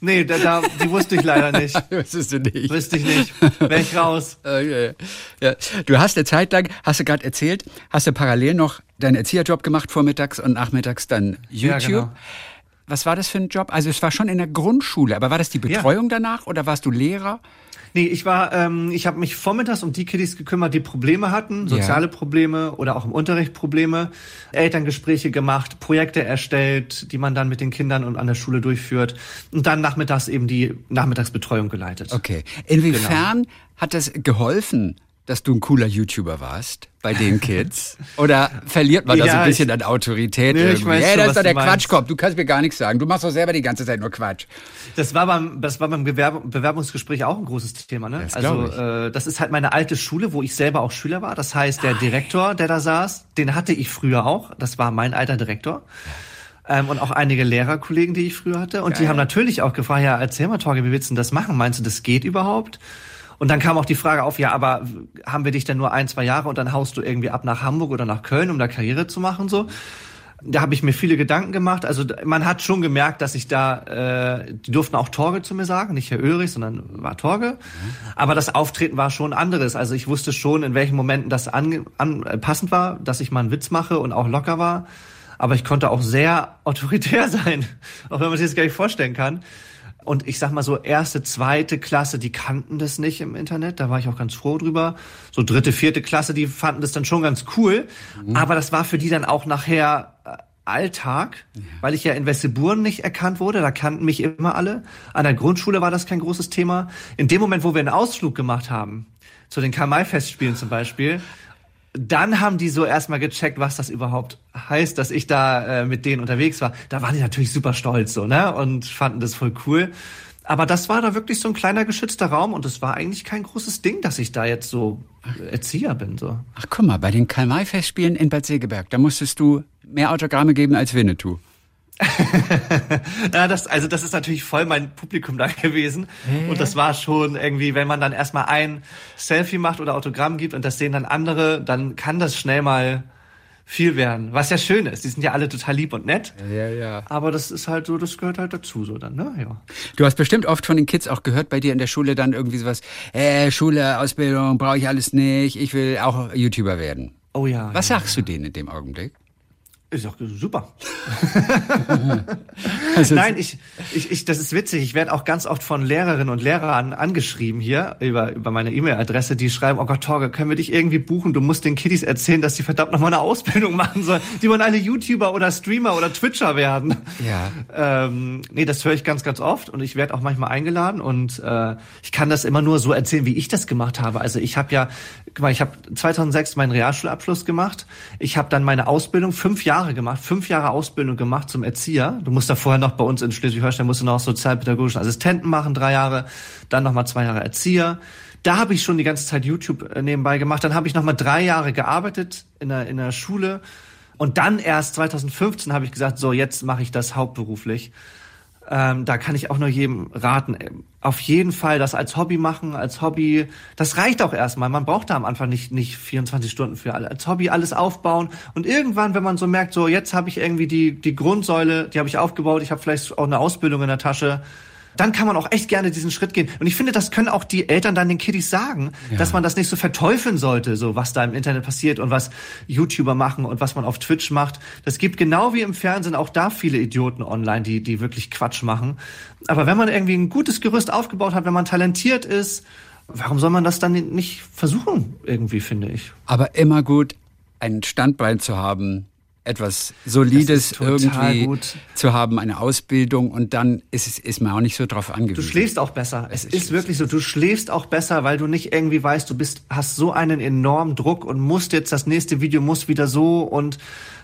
Nee, da, da, die wusste ich leider nicht. Wusstest du nicht? Wusste ich nicht. Wäre ich raus. Okay. Ja. Du hast eine Zeit lang, hast du gerade erzählt, hast du parallel noch deinen Erzieherjob gemacht, vormittags und nachmittags dann YouTube. Ja, genau. Was war das für ein Job? Also es war schon in der Grundschule, aber war das die Betreuung ja. danach oder warst du Lehrer? Nee, ich war, ähm, ich habe mich vormittags um die Kiddies gekümmert, die Probleme hatten, soziale ja. Probleme oder auch im Unterricht Probleme, Elterngespräche gemacht, Projekte erstellt, die man dann mit den Kindern und an der Schule durchführt und dann nachmittags eben die Nachmittagsbetreuung geleitet. Okay. Inwiefern genau. hat das geholfen, dass du ein cooler YouTuber warst bei den Kids? Oder verliert man ja, da so ein bisschen ich, an Autorität? Nee, irgendwie? Hey, das ist doch der Quatschkopf. Du kannst mir gar nichts sagen. Du machst doch selber die ganze Zeit nur Quatsch. Das war beim, das war beim Bewerb Bewerbungsgespräch auch ein großes Thema. Ne? Das also äh, das ist halt meine alte Schule, wo ich selber auch Schüler war. Das heißt, der Direktor, der da saß, den hatte ich früher auch. Das war mein alter Direktor. Ähm, und auch einige Lehrerkollegen, die ich früher hatte. Und Geil. die haben natürlich auch gefragt, ja, erzähl mal, Torge, wie willst du denn das machen? Meinst du, das geht überhaupt? Und dann kam auch die Frage auf, ja, aber haben wir dich denn nur ein, zwei Jahre und dann haust du irgendwie ab nach Hamburg oder nach Köln, um da Karriere zu machen, so? Da habe ich mir viele Gedanken gemacht. Also man hat schon gemerkt, dass ich da, äh, die durften auch Torge zu mir sagen, nicht Herr Ulrich, sondern war Torge. Aber das Auftreten war schon anderes. Also ich wusste schon, in welchen Momenten das an, an, äh, passend war, dass ich mal einen Witz mache und auch locker war. Aber ich konnte auch sehr autoritär sein, auch wenn man sich das gar nicht vorstellen kann. Und ich sag mal so, erste, zweite Klasse, die kannten das nicht im Internet. Da war ich auch ganz froh drüber. So dritte, vierte Klasse, die fanden das dann schon ganz cool. Mhm. Aber das war für die dann auch nachher äh, Alltag, ja. weil ich ja in Wesseburen nicht erkannt wurde. Da kannten mich immer alle. An der Grundschule war das kein großes Thema. In dem Moment, wo wir einen Ausflug gemacht haben, zu den Karl-May-Festspielen zum Beispiel, dann haben die so erstmal gecheckt, was das überhaupt heißt, dass ich da äh, mit denen unterwegs war. Da waren die natürlich super stolz so, ne? Und fanden das voll cool. Aber das war da wirklich so ein kleiner geschützter Raum und es war eigentlich kein großes Ding, dass ich da jetzt so Erzieher bin. So. Ach guck mal, bei den Karl-May-Festspielen in Bad Segeberg, da musstest du mehr Autogramme geben als Winnetou. ja, das, also das ist natürlich voll mein Publikum da gewesen. Hä? Und das war schon irgendwie, wenn man dann erstmal ein Selfie macht oder Autogramm gibt und das sehen dann andere, dann kann das schnell mal viel werden. Was ja schön ist. Die sind ja alle total lieb und nett. Ja, ja. Aber das ist halt so, das gehört halt dazu, so dann, ne? Ja. Du hast bestimmt oft von den Kids auch gehört bei dir in der Schule dann irgendwie sowas, äh, Schule, Ausbildung, brauche ich alles nicht, ich will auch YouTuber werden. Oh ja. Was ja, sagst ja. du denen in dem Augenblick? Ist doch super. also Nein, ich, ich, ich, das ist witzig. Ich werde auch ganz oft von Lehrerinnen und Lehrern angeschrieben hier über, über meine E-Mail-Adresse, die schreiben, oh Gott, Torge, können wir dich irgendwie buchen? Du musst den Kiddies erzählen, dass sie verdammt noch mal eine Ausbildung machen sollen. Die wollen alle YouTuber oder Streamer oder Twitcher werden. Ja. Ähm, nee, das höre ich ganz, ganz oft und ich werde auch manchmal eingeladen und äh, ich kann das immer nur so erzählen, wie ich das gemacht habe. Also ich habe ja, guck mal, ich habe 2006 meinen Realschulabschluss gemacht. Ich habe dann meine Ausbildung fünf Jahre Jahre gemacht, fünf Jahre Ausbildung gemacht zum Erzieher. Du musst da vorher noch bei uns in Schleswig-Holstein, musst du noch sozialpädagogischen Assistenten machen, drei Jahre, dann nochmal zwei Jahre Erzieher. Da habe ich schon die ganze Zeit YouTube äh, nebenbei gemacht. Dann habe ich nochmal drei Jahre gearbeitet in der, in der Schule. Und dann erst 2015 habe ich gesagt, so jetzt mache ich das hauptberuflich. Ähm, da kann ich auch nur jedem raten. Auf jeden Fall das als Hobby machen, als Hobby. Das reicht auch erstmal. Man braucht da am Anfang nicht, nicht 24 Stunden für alle. Als Hobby alles aufbauen. Und irgendwann, wenn man so merkt, so jetzt habe ich irgendwie die, die Grundsäule, die habe ich aufgebaut, ich habe vielleicht auch eine Ausbildung in der Tasche, dann kann man auch echt gerne diesen Schritt gehen. Und ich finde, das können auch die Eltern dann den Kiddies sagen, ja. dass man das nicht so verteufeln sollte, so was da im Internet passiert und was YouTuber machen und was man auf Twitch macht. Das gibt genau wie im Fernsehen auch da viele Idioten online, die, die wirklich Quatsch machen. Aber wenn man irgendwie ein gutes Gerüst aufgebaut hat, wenn man talentiert ist, warum soll man das dann nicht versuchen, irgendwie, finde ich? Aber immer gut, ein Standbein zu haben, etwas Solides irgendwie gut. zu haben, eine Ausbildung und dann ist, es, ist man auch nicht so drauf angewiesen. Du schläfst auch besser. Es, es ist wirklich so, du schläfst auch besser, weil du nicht irgendwie weißt, du bist, hast so einen enormen Druck und musst jetzt, das nächste Video muss wieder so und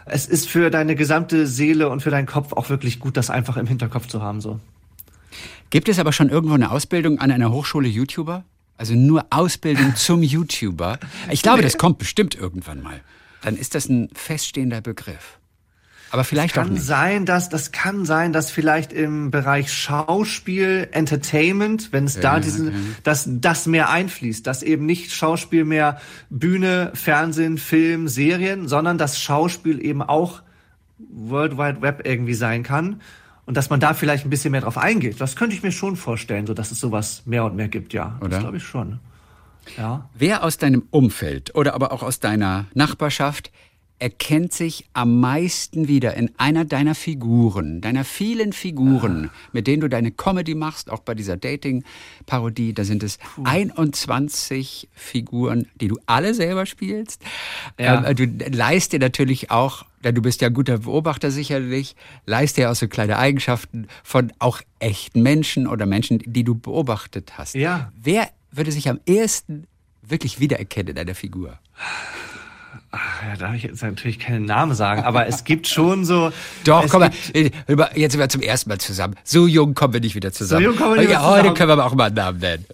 es ist für deine gesamte Seele und für deinen Kopf auch wirklich gut, das einfach im Hinterkopf zu haben, so. Gibt es aber schon irgendwo eine Ausbildung an einer Hochschule YouTuber? Also nur Ausbildung zum YouTuber? Ich glaube, das kommt bestimmt irgendwann mal dann ist das ein feststehender Begriff. Aber vielleicht kann auch nicht. sein, dass das kann sein, dass vielleicht im Bereich Schauspiel, Entertainment, wenn es da ja, diesen, okay. dass das mehr einfließt, dass eben nicht Schauspiel mehr Bühne, Fernsehen, Film, Serien, sondern dass Schauspiel eben auch World Wide Web irgendwie sein kann und dass man da vielleicht ein bisschen mehr drauf eingeht. Das könnte ich mir schon vorstellen, so dass es sowas mehr und mehr gibt, ja. Oder? Das glaube ich schon. Ja. Wer aus deinem Umfeld oder aber auch aus deiner Nachbarschaft erkennt sich am meisten wieder in einer deiner Figuren, deiner vielen Figuren, ah. mit denen du deine Comedy machst, auch bei dieser Dating-Parodie. Da sind es Puh. 21 Figuren, die du alle selber spielst. Ja. Ähm, du leist dir natürlich auch, du bist ja ein guter Beobachter sicherlich, leist dir auch so kleine Eigenschaften von auch echten Menschen oder Menschen, die du beobachtet hast. Ja. Wer würde sich am ehesten wirklich wiedererkennen in einer Figur? Ach, ja, darf ich jetzt natürlich keinen Namen sagen, aber es gibt schon so. Doch, komm mal, jetzt sind wir zum ersten Mal zusammen. So jung kommen wir nicht wieder zusammen. So jung kommen wir nicht ja, wieder zusammen. Heute können wir auch mal einen Namen nennen.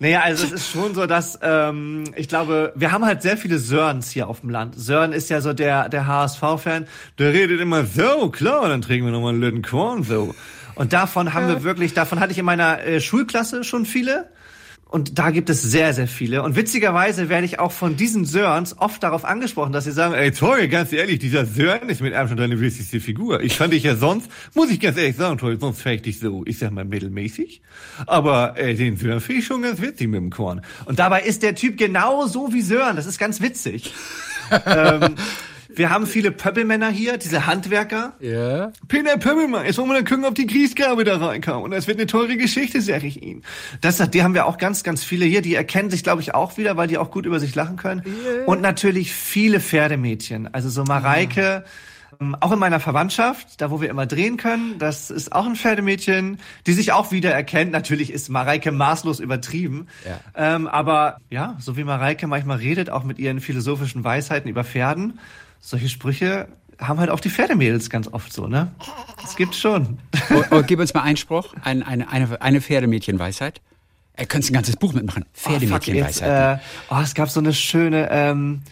Naja, also es ist schon so, dass ähm, ich glaube, wir haben halt sehr viele Sörns hier auf dem Land. Sören ist ja so der der HSV-Fan. Der redet immer so, klar, dann trinken wir nochmal einen Lütten Korn so. Und davon haben wir wirklich, davon hatte ich in meiner äh, Schulklasse schon viele. Und da gibt es sehr, sehr viele. Und witzigerweise werde ich auch von diesen Sörens oft darauf angesprochen, dass sie sagen, ey Tori, ganz ehrlich, dieser Sören ist mit einem schon deine wichtigste Figur. Ich fand dich ja sonst, muss ich ganz ehrlich sagen, Tori, sonst fände ich dich so, ich sag mal, mittelmäßig. Aber äh, den Sören finde ich schon ganz witzig mit dem Korn. Und dabei ist der Typ genau so wie Sören. Das ist ganz witzig. ähm, wir haben viele Pöppelmänner hier, diese Handwerker. Ja. Peter Pöppelmann, jetzt wollen wir dann gucken, ob die Grießgabe da reinkommt. Und das wird eine teure Geschichte, sag ich Ihnen. Das, die haben wir auch ganz, ganz viele hier. Die erkennen sich, glaube ich, auch wieder, weil die auch gut über sich lachen können. Yeah. Und natürlich viele Pferdemädchen. Also so Mareike. Ah. Auch in meiner Verwandtschaft, da wo wir immer drehen können, das ist auch ein Pferdemädchen, die sich auch wieder erkennt. Natürlich ist Mareike maßlos übertrieben. Ja. Ähm, aber ja, so wie Mareike manchmal redet, auch mit ihren philosophischen Weisheiten über Pferden, solche Sprüche haben halt auch die Pferdemädels ganz oft so, ne? Das gibt's schon. Oh, oh, gib uns mal einen Spruch, ein, eine, eine, eine Pferdemädchenweisheit. Er könnte ein ganzes Buch mitmachen. Pferdemädchenweisheit. Oh, äh, oh, es gab so eine schöne, ähm,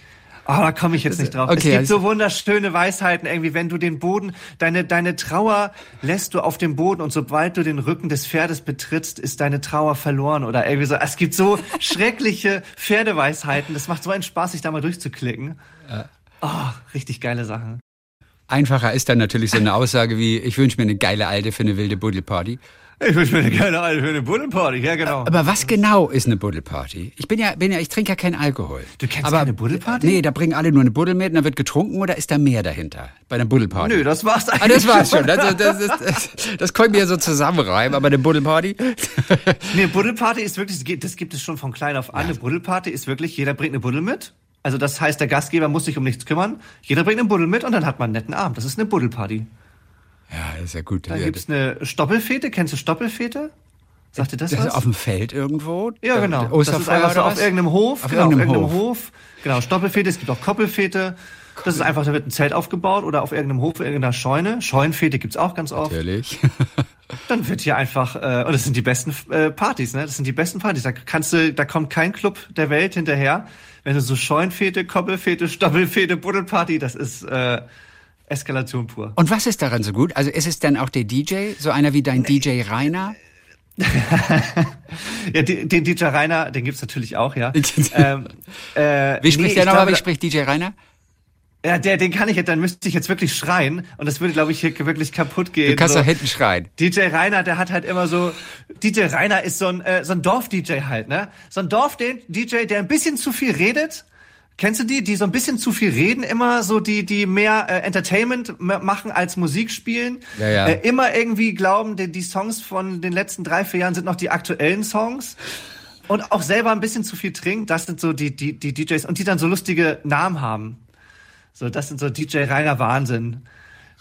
Oh, da komme ich jetzt nicht drauf. Okay, es gibt also so wunderschöne Weisheiten, irgendwie, wenn du den Boden, deine, deine Trauer lässt du auf dem Boden und sobald du den Rücken des Pferdes betrittst, ist deine Trauer verloren oder irgendwie so. Es gibt so schreckliche Pferdeweisheiten. Das macht so einen Spaß, sich da mal durchzuklicken. Ja. Oh, richtig geile Sachen. Einfacher ist dann natürlich so eine Aussage wie, ich wünsche mir eine geile Alte für eine wilde Buddelparty. Ich wünsche mir eine geile Alte für eine Buddelparty, ja genau. Aber was genau ist eine Buddelparty? Ich bin ja, bin ja, ich trinke ja keinen Alkohol. Du kennst Aber, keine Buddelparty? Nee, da bringen alle nur eine Buddel mit und dann wird getrunken oder ist da mehr dahinter bei einer Buddelparty? Nö, das war's eigentlich. Ah, das war's schon. Das, das, das, das, das können wir so zusammenreimen, aber eine Buddelparty? nee, Buddelparty ist wirklich, das gibt es schon von klein auf an. Ja. Eine Buddelparty ist wirklich, jeder bringt eine Buddel mit also das heißt, der Gastgeber muss sich um nichts kümmern. Jeder bringt einen Buddel mit und dann hat man einen netten Abend. Das ist eine Buddelparty. Ja, ist ja gut. Dann gibt's eine Stoppelfete. Kennst du Stoppelfete? Sagt ihr das, das was? Ist auf dem Feld irgendwo? Ja, genau. Das ist einfach so auf irgendeinem Hof. Auf genau, irgendeinem, auf irgendeinem Hof. Hof. Genau, Stoppelfete. Es gibt auch Koppelfete. Das ist einfach, da wird ein Zelt aufgebaut oder auf irgendeinem Hof, irgendeiner Scheune. Scheunenfete gibt's auch ganz oft. Natürlich. Dann wird hier einfach, äh, und das sind die besten äh, Partys, ne? Das sind die besten Partys. Da kannst du, da kommt kein Club der Welt hinterher wenn du so Scheunfete, Koppelfete, Stoppelfete, Buddelparty, das ist äh, Eskalation pur. Und was ist daran so gut? Also ist es dann auch der DJ, so einer wie dein DJ Rainer? ja, den, den DJ Rainer, den gibt's natürlich auch, ja. ähm, äh, wie spricht nee, der nochmal? Wie spricht DJ Rainer? Ja, der, den kann ich jetzt, dann müsste ich jetzt wirklich schreien und das würde, glaube ich, hier wirklich kaputt gehen. Du kannst so. da hinten schreien. DJ Rainer, der hat halt immer so, DJ Rainer ist so ein, äh, so ein Dorf-DJ halt, ne? So ein Dorf-DJ, der ein bisschen zu viel redet. Kennst du die, die so ein bisschen zu viel reden, immer so die, die mehr äh, Entertainment machen als Musik spielen? Ja, ja. Äh, immer irgendwie glauben, die, die Songs von den letzten drei, vier Jahren sind noch die aktuellen Songs und auch selber ein bisschen zu viel trinkt. Das sind so die, die, die DJs und die dann so lustige Namen haben. So, das sind so DJ Rainer Wahnsinn.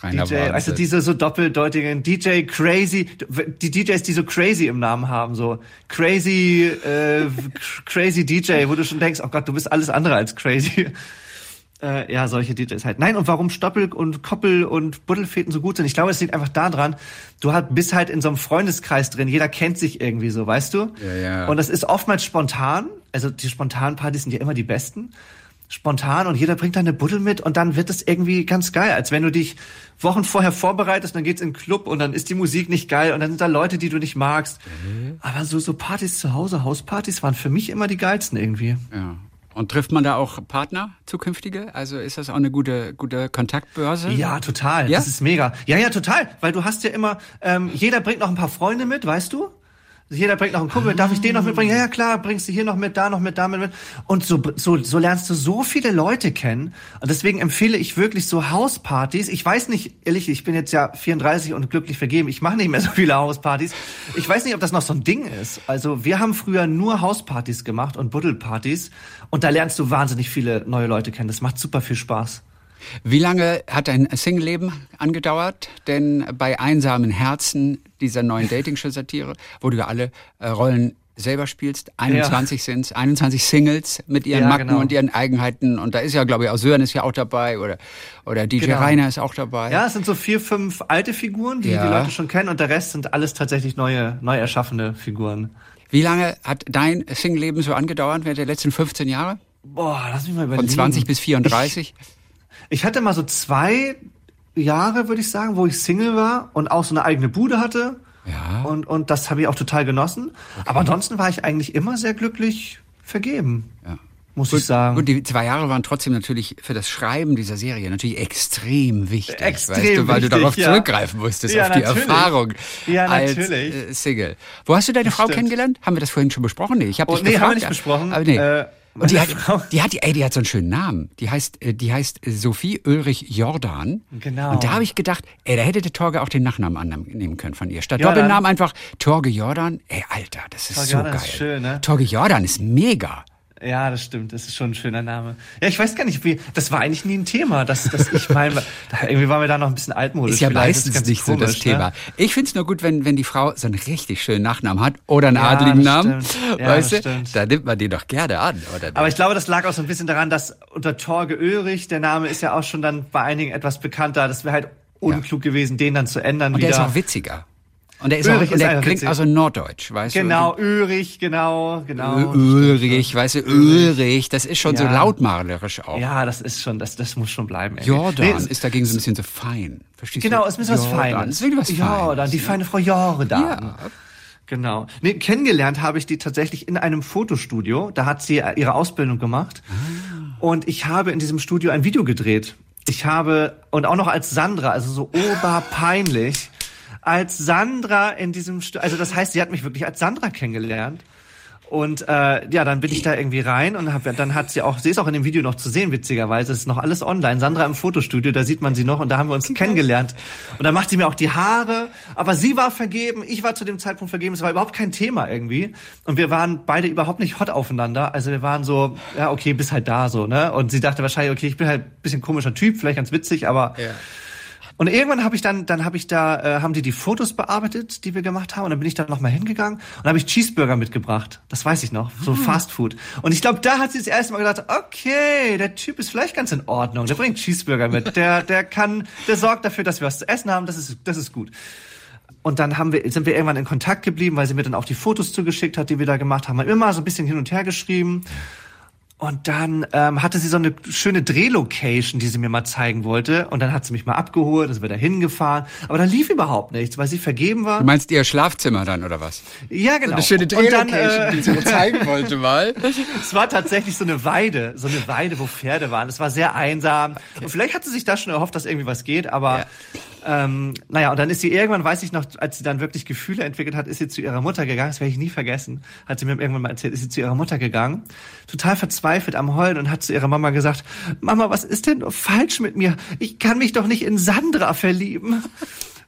Rainer DJ, Wahnsinn. also diese so doppeldeutigen DJ Crazy, die DJs, die so Crazy im Namen haben, so Crazy, äh, Crazy DJ, wo du schon denkst, oh Gott, du bist alles andere als crazy. Äh, ja, solche DJs halt. Nein, und warum Stoppel und Koppel und Buddelfeten so gut sind, ich glaube, es liegt einfach daran, du halt, bist halt in so einem Freundeskreis drin, jeder kennt sich irgendwie so, weißt du? Ja, ja. Und das ist oftmals spontan, also die spontanen Partys sind ja immer die besten spontan und jeder bringt dann eine Buddel mit und dann wird es irgendwie ganz geil, als wenn du dich Wochen vorher vorbereitest, dann geht's in den Club und dann ist die Musik nicht geil und dann sind da Leute, die du nicht magst. Mhm. Aber so so Partys zu Hause, Hauspartys waren für mich immer die geilsten irgendwie. Ja. Und trifft man da auch Partner, zukünftige? Also ist das auch eine gute, gute Kontaktbörse? Ja, total. Ja? Das ist mega. Ja, ja, total. Weil du hast ja immer, ähm, jeder bringt noch ein paar Freunde mit, weißt du? Jeder bringt noch einen Kumpel, darf ich den noch mitbringen? Ja, ja, klar, bringst du hier noch mit, da noch mit, da mit. Und so, so, so lernst du so viele Leute kennen. Und deswegen empfehle ich wirklich so Hauspartys. Ich weiß nicht, ehrlich, ich bin jetzt ja 34 und glücklich vergeben. Ich mache nicht mehr so viele Hauspartys. Ich weiß nicht, ob das noch so ein Ding ist. Also wir haben früher nur Hauspartys gemacht und Buddelpartys. Und da lernst du wahnsinnig viele neue Leute kennen. Das macht super viel Spaß. Wie lange hat dein Single-Leben angedauert? Denn bei einsamen Herzen dieser neuen Dating-Show-Satire, wo du ja alle äh, Rollen selber spielst, 21 ja. sind's, 21 Singles mit ihren ja, Macken genau. und ihren Eigenheiten und da ist ja, glaube ich, auch Sören ist ja auch dabei oder, oder DJ genau. Rainer ist auch dabei. Ja, es sind so vier, fünf alte Figuren, die ja. die Leute schon kennen und der Rest sind alles tatsächlich neue, neu erschaffene Figuren. Wie lange hat dein Single-Leben so angedauert während der letzten 15 Jahre? Boah, lass mich mal überlegen. Von 20 bis 34? Ich, ich hatte mal so zwei Jahre, würde ich sagen, wo ich Single war und auch so eine eigene Bude hatte. Ja. Und, und das habe ich auch total genossen. Okay. Aber ansonsten war ich eigentlich immer sehr glücklich vergeben. Ja. Muss gut, ich sagen. Gut, die zwei Jahre waren trotzdem natürlich für das Schreiben dieser Serie natürlich extrem wichtig. Extrem weißt du, weil wichtig, du darauf ja. zurückgreifen musstest, Ja, auf die natürlich. Erfahrung Ja, als natürlich. äh, Single. Wo hast du deine Frau Stimmt. kennengelernt? Haben wir das vorhin schon besprochen? Nee, ich habe Oh, dich nee, gefragt. haben wir nicht besprochen. Aber nee. Äh, Und die hat, die hat, ey, die hat so einen schönen Namen. Die heißt, äh, die heißt Sophie Ulrich Jordan. Genau. Und da habe ich gedacht, ey, da hätte der Torge auch den Nachnamen annehmen können von ihr. Statt Jordan. Doppelnamen einfach Torge Jordan. Ey, Alter, das ist Torge so Jordan geil. ist schön, ne? Torge Jordan ist mega. Ja, das stimmt. Das ist schon ein schöner Name. Ja, ich weiß gar nicht, wie. Das war eigentlich nie ein Thema, dass, dass ich mein, da, irgendwie waren wir da noch ein bisschen altmodisch. Ist ja Vielleicht meistens ganz nicht so das komisch, Thema. Ne? Ich find's nur gut, wenn, wenn die Frau so einen richtig schönen Nachnamen hat oder einen Ja, adligen Namen. Ja, weißt du? stimmt. Da nimmt man den doch gerne an, oder? Aber ich glaube, das lag auch so ein bisschen daran, dass unter Torge Ulrich, der Name ist ja auch schon dann bei einigen etwas bekannter. Das wäre halt unklug gewesen, den dann zu ändern und der wieder. ist auch witziger. Und der ist Ulrich auch, und der klingt witzig. also norddeutsch, weißt genau, du? Ulrich, genau, genau. Ulrich, weißt du, Ulrich, das ist schon so Ja. lautmalerisch auch. Ja, das ist schon, das, das muss schon bleiben. Ey. Jordan Nee, es- ist dagegen so ein bisschen so fein. Verstehst Genau, du? es ist ein bisschen was Jordan, Feines. ist wirklich was Jordan, Feines. die feine Frau Jordan. Ja. Genau. Nee, kennengelernt habe ich die tatsächlich in einem Fotostudio. Da hat sie ihre Ausbildung gemacht. Ah. Und ich habe in diesem Studio ein Video gedreht. Ich habe, und auch noch als Sandra, also so oberpeinlich, als Sandra in diesem Studio, also das heißt, sie hat mich wirklich als Sandra kennengelernt. Und äh, ja, dann bin ich da irgendwie rein und hab, dann hat sie auch, sie ist auch in dem Video noch zu sehen, witzigerweise. Es ist noch alles online. Sandra im Fotostudio, da sieht man sie noch und da haben wir uns kennengelernt. Und dann macht sie mir auch die Haare. Aber sie war vergeben, ich war zu dem Zeitpunkt vergeben. Es war überhaupt kein Thema irgendwie. Und wir waren beide überhaupt nicht hot aufeinander. Also wir waren so, ja, okay, bis halt da so, ne? Und sie dachte wahrscheinlich, okay, ich bin halt ein bisschen komischer Typ, vielleicht ganz witzig, aber Ja. Und irgendwann habe ich dann, dann habe ich da, äh, haben die die Fotos bearbeitet, die wir gemacht haben, und dann bin ich da nochmal hingegangen und habe ich Cheeseburger mitgebracht. Das weiß ich noch, so Fast Food. Und ich glaube, da hat sie das erste Mal gedacht, okay, der Typ ist vielleicht ganz in Ordnung, der bringt Cheeseburger mit, der, der kann, der sorgt dafür, dass wir was zu essen haben, das ist, das ist gut. Und dann haben wir, sind wir irgendwann in Kontakt geblieben, weil sie mir dann auch die Fotos zugeschickt hat, die wir da gemacht haben. Haben immer so ein bisschen hin und her geschrieben. Und dann ähm, hatte sie so eine schöne Drehlocation, die sie mir mal zeigen wollte. Und dann hat sie mich mal abgeholt, dann sind wir da hingefahren. Aber da lief überhaupt nichts, weil sie vergeben war. Du meinst ihr Schlafzimmer dann, oder was? Ja, genau. So eine schöne Drehlocation, dann, äh, die sie mir zeigen wollte mal. es war tatsächlich so eine Weide, so eine Weide, wo Pferde waren. Es war sehr einsam. Okay. Und vielleicht hat sie sich da schon erhofft, dass irgendwie was geht, aber ja. Ähm, naja, und dann ist sie irgendwann, weiß ich noch, als sie dann wirklich Gefühle entwickelt hat, ist sie zu ihrer Mutter gegangen. Das werde ich nie vergessen. Hat sie mir irgendwann mal erzählt, ist sie zu ihrer Mutter gegangen, total verzweifelt am Heulen und hat zu ihrer Mama gesagt, Mama, was ist denn falsch mit mir? Ich kann mich doch nicht in Sandra verlieben.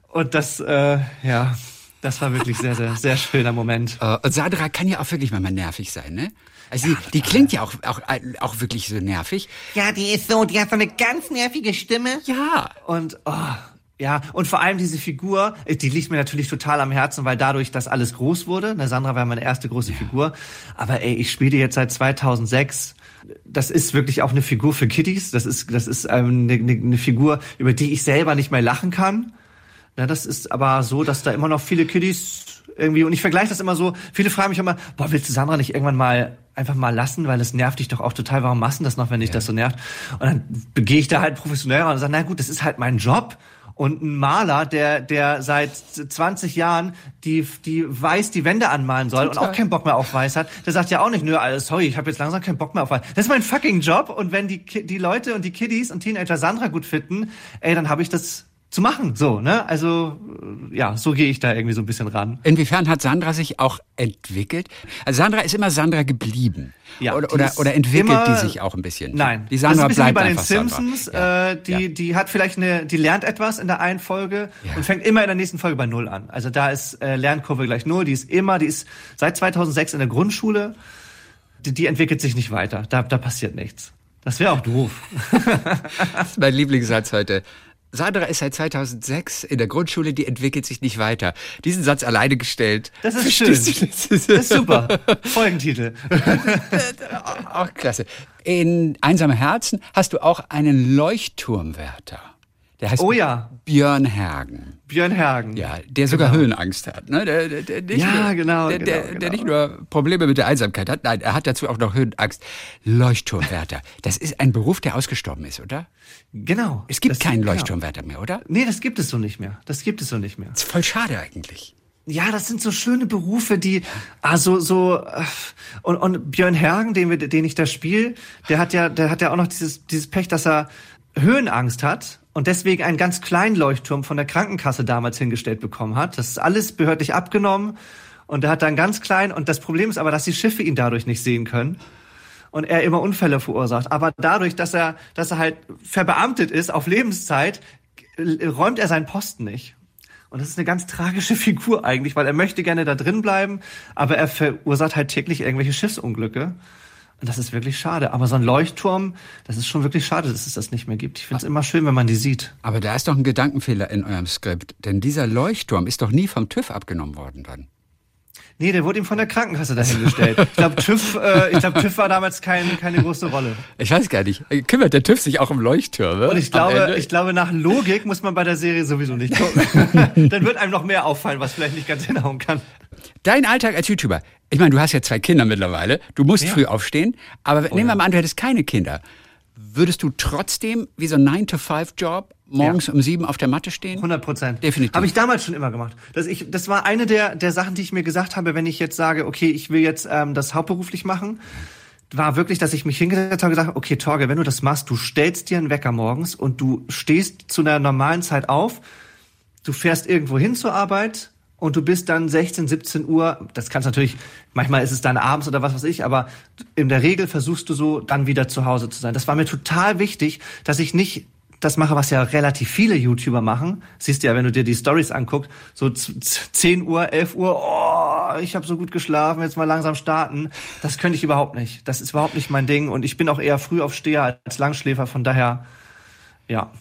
Und das, äh, ja, das war wirklich sehr, sehr, sehr schöner Moment. Uh, und Sandra kann ja auch wirklich mal nervig sein, ne? Also ja, die, die klingt ja auch, auch, auch wirklich so nervig. Ja, die ist so, die hat so eine ganz nervige Stimme. Ja. Und, oh, ja, und vor allem diese Figur, äh, die liegt mir natürlich total am Herzen, weil dadurch das alles groß wurde. Na, Sandra war meine erste große ja. Figur. Aber ey, ich spiele jetzt seit 2006. Das ist wirklich auch eine Figur für Kiddies. Das ist, das ist ähm, eine, eine Figur, über die ich selber nicht mehr lachen kann. Na, das ist aber so, dass da immer noch viele Kiddies irgendwie, und ich vergleiche das immer so, viele fragen mich immer, boah, willst du Sandra nicht irgendwann mal einfach mal lassen, weil es nervt dich doch auch total, warum machst du das noch, wenn dich ja. das so nervt? Und dann gehe ich da halt professionell und sage, na gut, das ist halt mein Job und ein Maler, der, der seit 20 Jahren die, die weiß die Wände anmalen soll Total. und auch keinen Bock mehr auf weiß hat, der sagt ja auch nicht, nö, alles, sorry, ich habe jetzt langsam keinen Bock mehr auf weiß. Das ist mein fucking Job und wenn die, die Leute und die Kiddies und Teenager Sandra gut finden, ey, dann habe ich das zu machen. So, ne? Also ja, so gehe ich da irgendwie so ein bisschen ran. Inwiefern hat Sandra sich auch entwickelt? Also Sandra ist immer Sandra geblieben. Ja, oder, oder, oder entwickelt immer, die sich auch ein bisschen? Nein, die Sandra das ist ein bleibt wie bei den Simpsons. Ja. Äh, die, ja. die hat vielleicht eine, die lernt etwas in der einen Folge ja. und fängt immer in der nächsten Folge bei Null an. Also da ist äh, Lernkurve gleich Null. Die ist immer, die ist seit 2006 in der Grundschule. Die, die entwickelt sich nicht weiter. Da, da passiert nichts. Das wäre auch doof. das ist mein Lieblingssatz heute. Sandra ist seit 2006 in der Grundschule, die entwickelt sich nicht weiter. Diesen Satz alleine gestellt. Das ist schön. Das ist super. Folgentitel. auch klasse. In Einsame Herzen hast du auch einen Leuchtturmwärter. Der heißt oh ja. Björn Hergen. Björn Hergen. Ja, der sogar genau. Höhenangst hat. Ne? Der, der, der nicht ja, nur, genau, der, genau, genau. der nicht nur Probleme mit der Einsamkeit hat, nein, er hat dazu auch noch Höhenangst. Leuchtturmwärter. Das ist ein Beruf, der ausgestorben ist, oder? Genau. Es gibt keinen genau. Leuchtturmwärter mehr, oder? Nee, das gibt es so nicht mehr. Das gibt es so nicht mehr. Das ist voll schade eigentlich. Ja, das sind so schöne Berufe, die also so äh, und, und Björn Hergen, den wir, den ich da spiele, der hat ja, der hat ja auch noch dieses dieses Pech, dass er Höhenangst hat und deswegen einen ganz kleinen Leuchtturm von der Krankenkasse damals hingestellt bekommen hat. Das ist alles behördlich abgenommen und er hat dann ganz klein und das Problem ist aber, dass die Schiffe ihn dadurch nicht sehen können und er immer Unfälle verursacht. Aber dadurch, dass er, dass er halt verbeamtet ist auf Lebenszeit, räumt er seinen Posten nicht. Und das ist eine ganz tragische Figur eigentlich, weil er möchte gerne da drin bleiben, aber er verursacht halt täglich irgendwelche Schiffsunglücke. Und das ist wirklich schade. Aber so ein Leuchtturm, das ist schon wirklich schade, dass es das nicht mehr gibt. Ich finde es immer schön, wenn man die sieht. Aber da ist doch ein Gedankenfehler in eurem Skript. Denn dieser Leuchtturm ist doch nie vom TÜV abgenommen worden dann. Nee, der wurde ihm von der Krankenkasse dahingestellt. ich glaube, TÜV, äh, ich glaube, TÜV war damals kein, keine große Rolle. Ich weiß gar nicht. Kümmert der TÜV sich auch um Leuchttürme? Und ich glaube, ich glaube, nach Logik muss man bei der Serie sowieso nicht gucken. Dann wird einem noch mehr auffallen, was vielleicht nicht ganz hinhauen kann. Dein Alltag als YouTuber. Ich meine, du hast ja zwei Kinder mittlerweile. Du musst ja. früh aufstehen. Aber oh, nehmen wir mal an, du hättest keine Kinder. Würdest du trotzdem wie so ein 9-to-5-Job morgens ja. um sieben auf der Matte stehen? 100 Prozent. Definitiv. Habe ich damals schon immer gemacht. Das, ich, das war eine der, der Sachen, die ich mir gesagt habe, wenn ich jetzt sage, okay, ich will jetzt ähm, das hauptberuflich machen, war wirklich, dass ich mich hingesetzt habe und gesagt okay, Torge, wenn du das machst, du stellst dir einen Wecker morgens und du stehst zu einer normalen Zeit auf, du fährst irgendwo hin zur Arbeit, und du bist dann 16, 17 Uhr, das kannst natürlich, manchmal ist es dann abends oder was weiß ich, aber in der Regel versuchst du so dann wieder zu Hause zu sein. Das war mir total wichtig, dass ich nicht das mache, was ja relativ viele YouTuber machen. Siehst du ja, wenn du dir die Stories anguckst, so 10 Uhr, 11 Uhr, oh, ich habe so gut geschlafen, jetzt mal langsam starten. Das könnte ich überhaupt nicht. Das ist überhaupt nicht mein Ding und ich bin auch eher Frühaufsteher als Langschläfer, von daher, ja.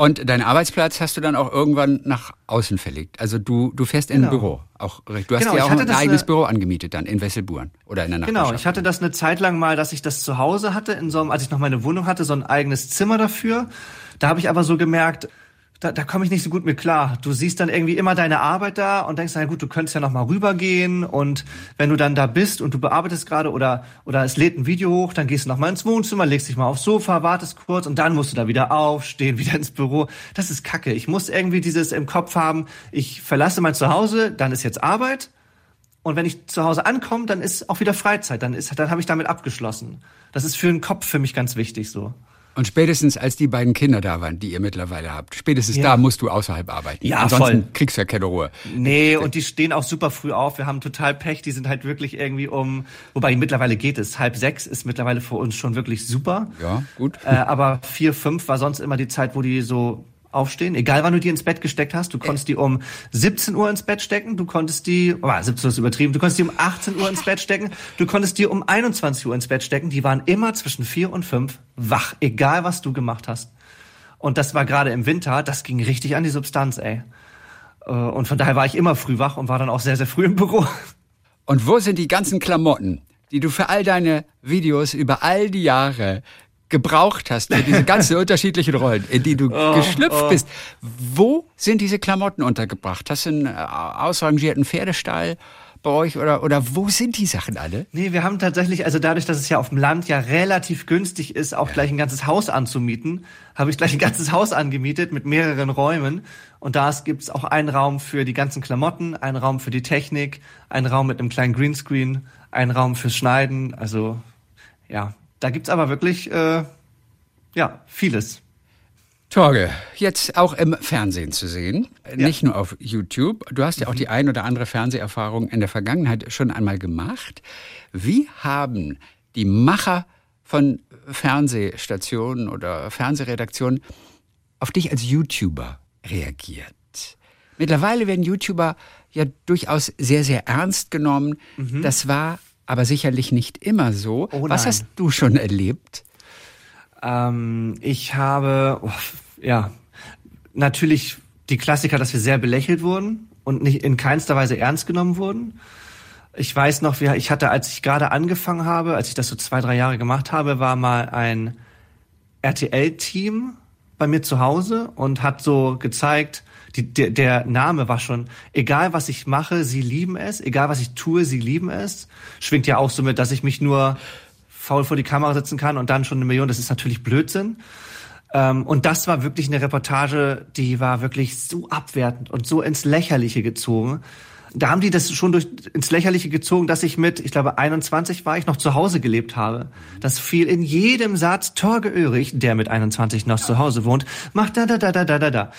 Und deinen Arbeitsplatz hast du dann auch irgendwann nach außen verlegt. Also du, du fährst in genau. ein Büro. Auch, du hast genau, ja auch ein eigenes eine, Büro angemietet dann in Wesselburen oder in der Nachbarschaft. Genau, ich hatte das eine Zeit lang mal, dass ich das zu Hause hatte, in so einem, als ich noch meine Wohnung hatte, so ein eigenes Zimmer dafür. Da habe ich aber so gemerkt, da, da komme ich nicht so gut mit klar. Du siehst dann irgendwie immer deine Arbeit da und denkst, na gut, du könntest ja noch mal rübergehen und wenn du dann da bist und du bearbeitest gerade oder oder es lädt ein Video hoch, dann gehst du noch mal ins Wohnzimmer, legst dich mal aufs Sofa, wartest kurz und dann musst du da wieder aufstehen, wieder ins Büro. Das ist Kacke. Ich muss irgendwie dieses im Kopf haben, ich verlasse mein Zuhause, dann ist jetzt Arbeit und wenn ich zu Hause ankomme, dann ist auch wieder Freizeit, dann ist dann habe ich damit abgeschlossen. Das ist für den Kopf für mich ganz wichtig so. Und spätestens als die beiden Kinder da waren, die ihr mittlerweile habt, spätestens ja. da musst du außerhalb arbeiten. Ja, Ansonsten voll. kriegst du ja keine Ruhe. Nee, und die stehen auch super früh auf. Wir haben total Pech. Die sind halt wirklich irgendwie um, wobei mittlerweile geht es. Halb sechs ist mittlerweile für uns schon wirklich super. Ja, gut. Äh, aber vier, fünf war sonst immer die Zeit, wo die so aufstehen, egal wann du die ins Bett gesteckt hast. Du konntest die um 17 Uhr ins Bett stecken, du konntest die, oh, 17 Uhr ist übertrieben, du konntest die um 18 Uhr ins Bett stecken, du konntest die um 21 Uhr ins Bett stecken. Die waren immer zwischen vier und fünf wach, egal was du gemacht hast. Und das war gerade im Winter, das ging richtig an die Substanz, ey. Äh, und von daher war ich immer früh wach und war dann auch sehr, sehr früh im Büro. Und wo sind die ganzen Klamotten, die du für all deine Videos über all die Jahre gebraucht hast für diese ganzen unterschiedlichen Rollen, in die du oh, geschlüpft oh. bist. Wo sind diese Klamotten untergebracht? Hast du einen äh, ausrangierten Pferdestall? bei euch oder, oder wo sind die Sachen alle? Nee, wir haben tatsächlich, also dadurch, dass es ja auf dem Land ja relativ günstig ist, auch ja. gleich ein ganzes Haus anzumieten, habe ich gleich ein ganzes Haus angemietet mit mehreren Räumen. Und da gibt's auch einen Raum für die ganzen Klamotten, einen Raum für die Technik, einen Raum mit einem kleinen Greenscreen, einen Raum fürs Schneiden. Also ja, da gibt's aber wirklich, äh, ja, vieles. Torge, jetzt auch im Fernsehen zu sehen, ja. nicht nur auf YouTube. Du hast ja auch mhm. die ein oder andere Fernseherfahrung in der Vergangenheit schon einmal gemacht. Wie haben die Macher von Fernsehstationen oder Fernsehredaktionen auf dich als YouTuber reagiert? Mittlerweile werden YouTuber ja durchaus sehr, sehr ernst genommen. Mhm. Das war aber sicherlich nicht immer so. Oh Was hast du schon erlebt? Ähm, ich habe, oh, ja, natürlich die Klassiker, dass wir sehr belächelt wurden und nicht in keinster Weise ernst genommen wurden. Ich weiß noch, ich hatte, als ich gerade angefangen habe, als ich das so zwei, drei Jahre gemacht habe, war mal ein RTL-Team bei mir zu Hause und hat so gezeigt, die, der, der Name war schon, egal was ich mache, sie lieben es, egal was ich tue, sie lieben es. Schwingt ja auch so mit, dass ich mich nur faul vor die Kamera setzen kann und dann schon eine Million, das ist natürlich Blödsinn. Ähm, und das war wirklich eine Reportage, die war wirklich so abwertend und so ins Lächerliche gezogen. Da haben die das schon durch, ins Lächerliche gezogen, dass ich mit, ich glaube, 21 war, ich noch zu Hause gelebt habe. Das fiel in jedem Satz, Torge Ulrich, der mit 21 noch zu Hause wohnt, macht da, da, da, da, da, da, da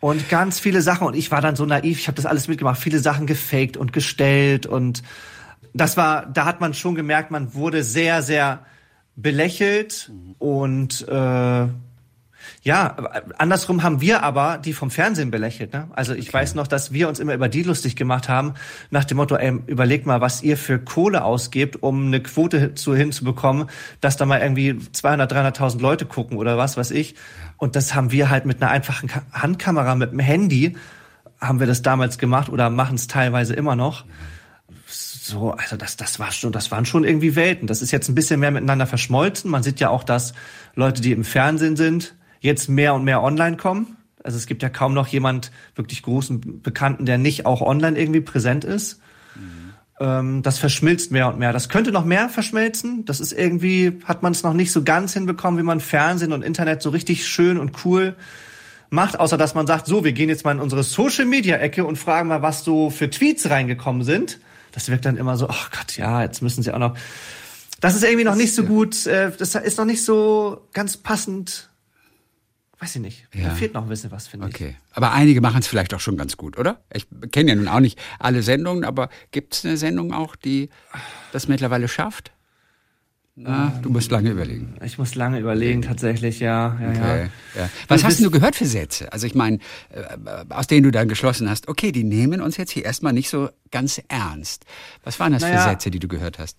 und ganz viele Sachen. Und ich war dann so naiv, ich habe das alles mitgemacht, viele Sachen gefaked und gestellt. Und das war, da hat man schon gemerkt, man wurde sehr, sehr belächelt. Und äh, ja, andersrum haben wir aber die vom Fernsehen belächelt. Ne? Also ich okay. weiß noch, dass wir uns immer über die lustig gemacht haben, nach dem Motto, ey, überleg mal, was ihr für Kohle ausgebt, um eine Quote zu hinzubekommen, dass da mal irgendwie 200, 300.000 Leute gucken oder was weiß ich. Und das haben wir halt mit einer einfachen Handkamera, mit dem Handy, haben wir das damals gemacht oder machen es teilweise immer noch. So, also das, das war schon, das waren schon irgendwie Welten. Das ist jetzt ein bisschen mehr miteinander verschmolzen. Man sieht ja auch, dass Leute, die im Fernsehen sind, jetzt mehr und mehr online kommen. Also es gibt ja kaum noch jemand wirklich großen Bekannten, der nicht auch online irgendwie präsent ist. Mhm. Ähm, das verschmilzt mehr und mehr. Das könnte noch mehr verschmelzen. Das ist irgendwie, hat man es noch nicht so ganz hinbekommen, wie man Fernsehen und Internet so richtig schön und cool macht, außer dass man sagt, so, wir gehen jetzt mal in unsere Social Media Ecke und fragen mal, was so für Tweets reingekommen sind. Das wirkt dann immer so, ach Gott, ja, jetzt müssen sie auch noch. Das ist irgendwie noch nicht so gut, äh, das ist noch nicht so ganz passend weiß ich nicht. Ja. Da fehlt noch ein bisschen was, finde okay. ich. Okay. Aber einige machen es vielleicht auch schon ganz gut, oder? Ich kenne ja nun auch nicht alle Sendungen, aber gibt es eine Sendung auch, die das mittlerweile schafft? Na, du musst lange überlegen. Ich muss lange überlegen, tatsächlich, ja. ja, okay. ja. ja. Was hast du gehört für Sätze? Also ich meine, äh, aus denen du dann geschlossen hast, okay, die nehmen uns jetzt hier erstmal nicht so ganz ernst. Was waren das naja, für Sätze, die du gehört hast?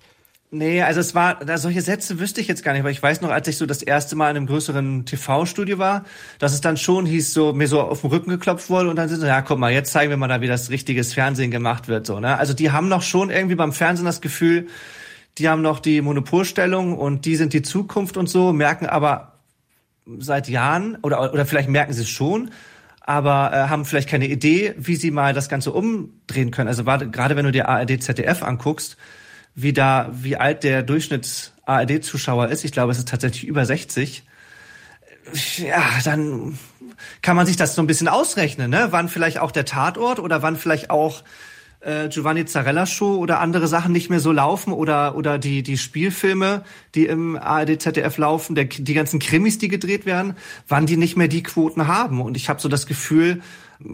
Nee, also es war, da solche Sätze wüsste ich jetzt gar nicht, aber ich weiß noch, als ich so das erste Mal in einem größeren TV-Studio war, dass es dann schon hieß, so mir so auf den Rücken geklopft wurde und dann sind so, ja, guck mal, jetzt zeigen wir mal da, wie das richtiges Fernsehen gemacht wird, so, ne? Also die haben noch schon irgendwie beim Fernsehen das Gefühl, die haben noch die Monopolstellung und die sind die Zukunft und so, merken aber seit Jahren, oder, oder vielleicht merken sie es schon, aber äh, haben vielleicht keine Idee, wie sie mal das Ganze umdrehen können. Also gerade wenn du dir ARD, ZDF anguckst, wie da, wie alt der Durchschnitts ARD-Zuschauer ist, ich glaube, es ist tatsächlich über 60, ja, dann kann man sich das so ein bisschen ausrechnen, ne? Wann vielleicht auch der Tatort oder wann vielleicht auch äh, Giovanni Zarella Show oder andere Sachen nicht mehr so laufen oder oder die die Spielfilme, die im ARD ZDF laufen, der, die ganzen Krimis, die gedreht werden, wann die nicht mehr die Quoten haben. Und ich habe so das Gefühl,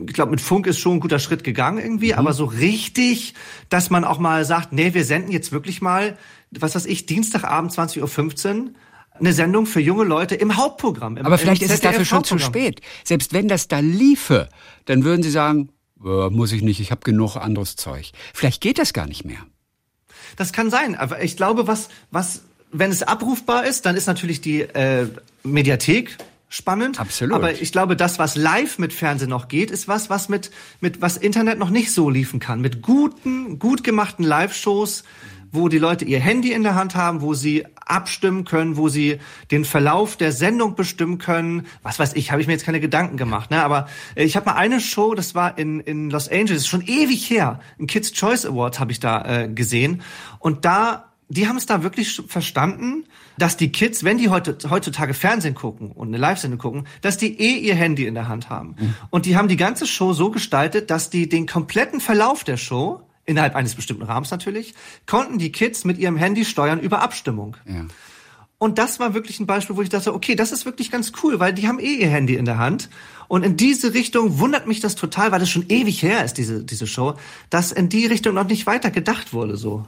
ich glaube, mit Funk ist schon ein guter Schritt gegangen irgendwie, mhm. aber so richtig, dass man auch mal sagt, nee, wir senden jetzt wirklich mal, was weiß ich, Dienstagabend 20.15 Uhr eine Sendung für junge Leute im Hauptprogramm. Im, aber vielleicht ist es dafür schon zu spät. Selbst wenn das da liefe, dann würden sie sagen, äh, muss ich nicht, ich habe genug anderes Zeug. Vielleicht geht das gar nicht mehr. Das kann sein, aber ich glaube, was, was, wenn es abrufbar ist, dann ist natürlich die äh, Mediathek spannend. Absolut. Aber ich glaube, das, was live mit Fernsehen noch geht, ist was, was mit, mit was Internet noch nicht so liefen kann. Mit guten, gut gemachten Live-Shows, wo die Leute ihr Handy in der Hand haben, wo sie abstimmen können, wo sie den Verlauf der Sendung bestimmen können. Was weiß ich, habe ich mir jetzt keine Gedanken gemacht. Ne? Aber äh, ich habe mal eine Show, das war in, in Los Angeles, schon ewig her, ein Kids Choice Award habe ich da äh, gesehen. Und da, die haben es da wirklich verstanden, dass die Kids, wenn die heute, heutzutage Fernsehen gucken und eine Live-Sendung gucken, dass die eh ihr Handy in der Hand haben. Mhm. Und die haben die ganze Show so gestaltet, dass die den kompletten Verlauf der Show innerhalb eines bestimmten Rahmens natürlich, konnten die Kids mit ihrem Handy steuern über Abstimmung. Ja. Und das war wirklich ein Beispiel, wo ich dachte, okay, das ist wirklich ganz cool, weil die haben eh ihr Handy in der Hand. Und in diese Richtung wundert mich das total, weil das schon ewig her ist, diese, diese Show, dass in die Richtung noch nicht weiter gedacht wurde, so.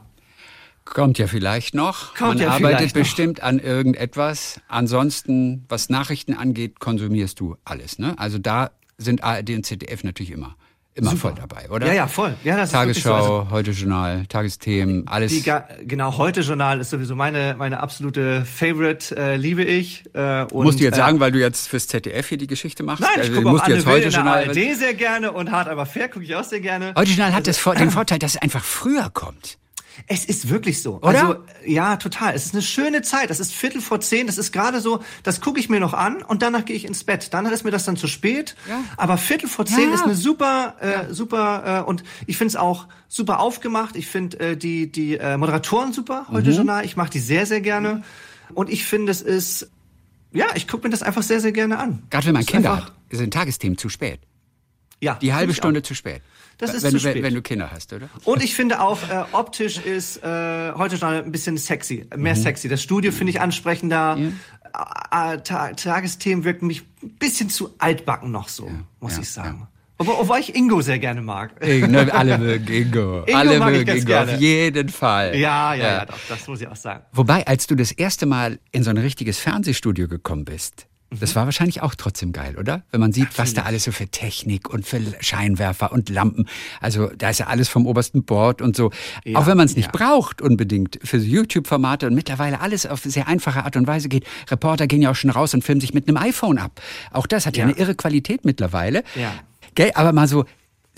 Kommt ja vielleicht noch. Kommt Man ja arbeitet bestimmt noch. an irgendetwas. Ansonsten, was Nachrichten angeht, konsumierst du alles, ne? Also da sind ARD und ZDF natürlich immer immer Super. voll dabei, oder? Ja, ja, voll. Ja, das Tagesschau, ist so. also, heute Journal, Tagesthemen, alles. Die, genau, heute Journal ist sowieso meine meine absolute Favorite, äh, liebe ich. Äh, und, musst du jetzt äh, sagen, weil du jetzt fürs ZDF hier die Geschichte machst? Nein, ich also, gucke auch Anne jetzt heute Journal ARD sehr gerne und Hart aber fair gucke ich auch sehr gerne. Heute Journal hat also, das, den Vorteil, dass es einfach früher kommt. Es ist wirklich so. Oder? Also, ja, total. Es ist eine schöne Zeit. Das ist Viertel vor zehn. Das ist gerade so, das gucke ich mir noch an und danach gehe ich ins Bett. Dann ist mir das dann zu spät. Ja. Aber Viertel vor zehn ja. ist eine super, äh, ja. super, äh, und ich finde es auch super aufgemacht. Ich finde äh, die, die äh, Moderatoren super, heute mhm. Journal. Ich mache die sehr, sehr gerne. Und ich finde, es ist, ja, ich gucke mir das einfach sehr, sehr gerne an. Gerade wenn man Kinder hat, sind Tagesthemen zu spät. Ja. Die halbe Stunde zu spät. Das ist wenn, zu spät. Wenn, du Kinder hast, oder? Und ich finde auch, äh, optisch ist äh, heute schon ein bisschen sexy, mehr mhm. sexy. Das Studio finde ich ansprechender. Ja. Äh, äh Ta Tagesthemen wirken mich ein bisschen zu altbacken noch so, ja. muss ja. ich sagen. Obwohl ich Ingo sehr gerne mag. Ne, alle mögen Ingo. Ingo alle mögen Ingo, gerne. auf jeden Fall. Ja, ja, ja, doch, das muss ich auch sagen. Wobei, als du das erste Mal in so ein richtiges Fernsehstudio gekommen bist, das war wahrscheinlich auch trotzdem geil, oder? Wenn man sieht, Absolut. was da alles so für Technik und für Scheinwerfer und Lampen. Also da ist ja alles vom obersten Bord und so. Ja, auch wenn man es nicht ja. braucht unbedingt für YouTube-Formate und mittlerweile alles auf sehr einfache Art und Weise geht. Reporter gehen ja auch schon raus und filmen sich mit einem iPhone ab. Auch das hat ja, ja eine irre Qualität mittlerweile. Ja. Gell? Aber mal so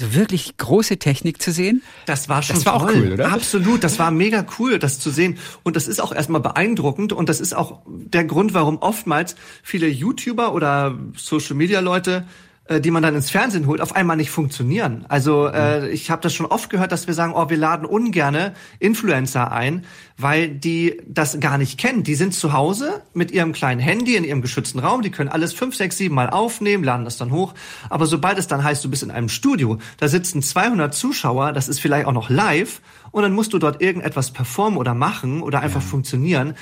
so wirklich große Technik zu sehen. Das war schon das war toll. auch cool, oder? Absolut, das war mega cool, das zu sehen. Und das ist auch erstmal beeindruckend und das ist auch der Grund, warum oftmals viele YouTuber oder Social Media Leute äh, die man dann ins Fernsehen holt, auf einmal nicht funktionieren. Also äh, ich habe das schon oft gehört, dass wir sagen, oh, wir laden ungerne Influencer ein, weil die das gar nicht kennen. Die sind zu Hause mit ihrem kleinen Handy in ihrem geschützten Raum, die können alles fünf, sechs, sieben Mal aufnehmen, laden das dann hoch. Aber sobald es dann heißt, du bist in einem Studio, da sitzen 200 Zuschauer, das ist vielleicht auch noch live, und dann musst du dort irgendetwas performen oder machen oder einfach ja. funktionieren.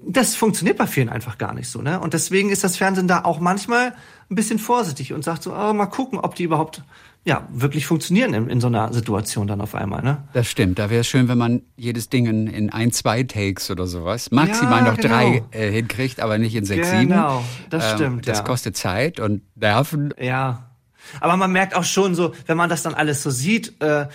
Das funktioniert bei vielen einfach gar nicht so, ne? Und deswegen ist das Fernsehen da auch manchmal ein bisschen vorsichtig und sagt so, oh, mal gucken, ob die überhaupt ja, wirklich funktionieren in, in so einer Situation dann auf einmal. Ne? Das stimmt. Da wäre es schön, wenn man jedes Ding in, in ein, zwei Takes oder sowas, maximal ja, noch genau. drei äh, hinkriegt, aber nicht in sechs, genau, sieben. Genau, das ähm, stimmt. Das ja. kostet Zeit und Nerven. Ja. Aber man merkt auch schon so, wenn man das dann alles so sieht, äh,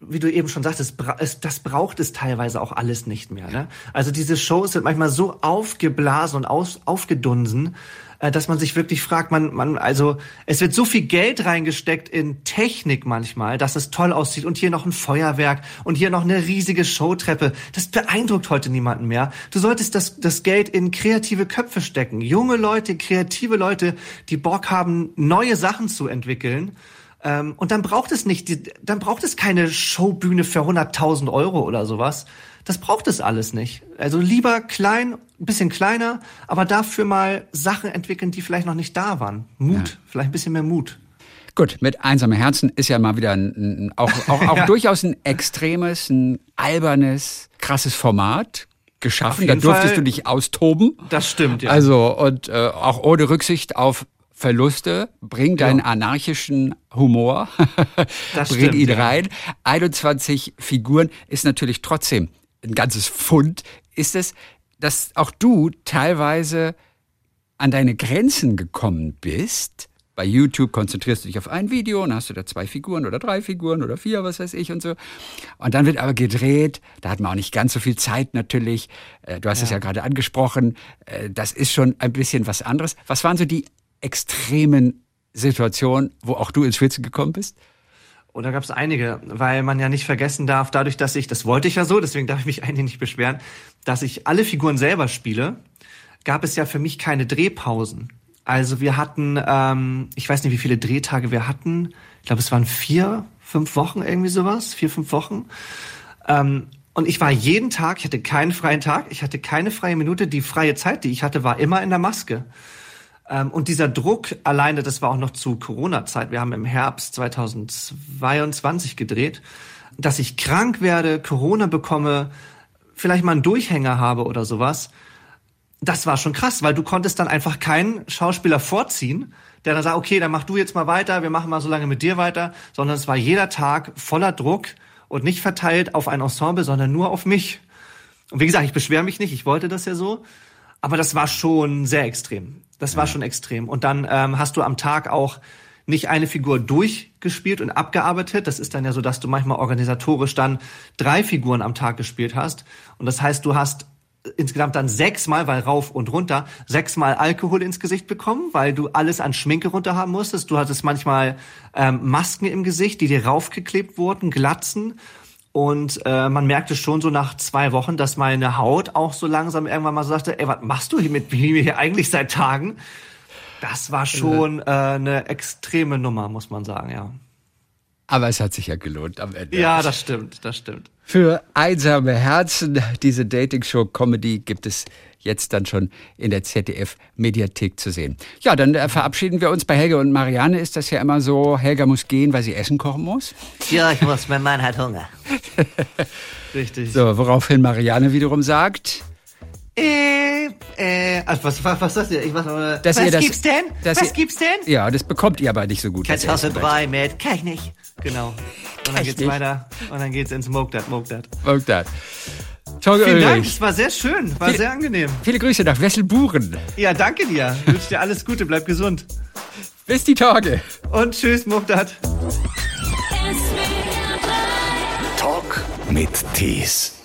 wie du eben schon sagtest, das braucht es teilweise auch alles nicht mehr. Ne? Also diese Shows sind manchmal so aufgeblasen und aufgedunsen, äh, dass man sich wirklich fragt, man, man, also es wird so viel Geld reingesteckt in Technik manchmal, dass es toll aussieht und hier noch ein Feuerwerk und hier noch eine riesige Showtreppe. Das beeindruckt heute niemanden mehr. Du solltest das, das Geld in kreative Köpfe stecken. Junge Leute, kreative Leute, die Bock haben, neue Sachen zu entwickeln. Ähm, und dann braucht es nicht, dann braucht es keine Showbühne für 100.000 Euro oder sowas. Das braucht es alles nicht. Also lieber klein, ein bisschen kleiner, aber dafür mal Sachen entwickeln, die vielleicht noch nicht da waren. Mut, ja. vielleicht ein bisschen mehr Mut. Gut, mit einsamen Herzen ist ja mal wieder ein, auch, auch, auch ja. durchaus ein extremes, ein albernes, krasses Format geschaffen. Da durftest Fall, du dich austoben. Das stimmt, ja. Also, und äh, auch ohne Rücksicht auf Verluste, bring deinen ja. anarchischen Humor, bring stimmt, ihn rein. 21 Figuren ist natürlich trotzdem ein ganzes Pfund, ist es, dass auch du teilweise an deine Grenzen gekommen bist. Bei YouTube konzentrierst du dich auf ein Video und hast du da zwei Figuren oder drei Figuren oder vier, was weiß ich und so. Und dann wird aber gedreht, da hat man auch nicht ganz so viel Zeit natürlich. Äh, du hast ja. es ja gerade angesprochen, äh, das ist schon ein bisschen was anderes. Was waren so die extremen Situationen, wo auch du ins Schwitzen gekommen bist? Und da gab es einige, weil man ja nicht vergessen darf, dadurch, dass ich, das wollte ich ja so, deswegen darf ich mich eigentlich nicht beschweren, dass ich alle Figuren selber spiele, gab es ja für mich keine Drehpausen. Also wir hatten, ähm, ich weiß nicht, wie viele Drehtage wir hatten. Ich glaube, es waren vier, fünf Wochen irgendwie sowas, vier, fünf Wochen. Ähm, und ich war jeden Tag, ich hatte keinen freien Tag, ich hatte keine freie Minute. Die freie Zeit, die ich hatte, war immer in der Maske. Ähm, und dieser Druck alleine, das war auch noch zu Corona-Zeit. Wir haben im Herbst 2022 gedreht, dass ich krank werde, Corona bekomme, vielleicht mal einen Durchhänger habe oder sowas. Das war schon krass, weil du konntest dann einfach keinen Schauspieler vorziehen, der dann sagt, okay, dann mach du jetzt mal weiter, wir machen mal so lange mit dir weiter, sondern es war jeder Tag voller Druck und nicht verteilt auf ein Ensemble, sondern nur auf mich. Und wie gesagt, ich beschwere mich nicht, ich wollte das ja so, aber das war schon sehr extrem. Das war schon extrem. Und dann ähm, hast du am Tag auch nicht eine Figur durchgespielt und abgearbeitet. Das ist dann ja so, dass du manchmal organisatorisch dann drei Figuren am Tag gespielt hast. Und das heißt, du hast insgesamt dann sechsmal, weil rauf und runter, sechsmal Alkohol ins Gesicht bekommen, weil du alles an Schminke runter haben musstest. Du hattest manchmal ähm, Masken im Gesicht, die dir raufgeklebt wurden, Glatzen. Und äh, man merkte schon so nach zwei Wochen, dass meine Haut auch so langsam irgendwann mal so sagte, ey, was machst du hier mit mir hier eigentlich seit Tagen? Das war schon äh, eine extreme Nummer, muss man sagen, ja. Aber es hat sich ja gelohnt am Ende. Ja, das stimmt, das stimmt. Für einsame Herzen, diese Dating-Show-Comedy gibt es jetzt dann schon in der ZDF-Mediathek zu sehen. Ja, dann äh, verabschieden wir uns. Bei Helga und Marianne ist das ja immer so, Helga muss gehen, weil sie Essen kochen muss. Ja, ich muss, mein Mann hat Hunger. Richtig. So, woraufhin Marianne wiederum sagt... Äh, äh, was, was, was das Ich was, was das, gibt's denn? Was ihr, gibt's denn? Ja, das bekommt ihr aber nicht so gut. Kartoffelbrei mit, kann ich nicht. Genau. Und dann geht's weiter. Und dann geht's ins Smoke That, Smoke Vielen. Dank, es war sehr schön, war viele, sehr angenehm. Viele Grüße nach Wesselburen. Ja, danke dir. Ich wünsche dir alles Gute, bleib gesund. Bis die Tage. Und tschüss, Muftat. Talk mit Tees.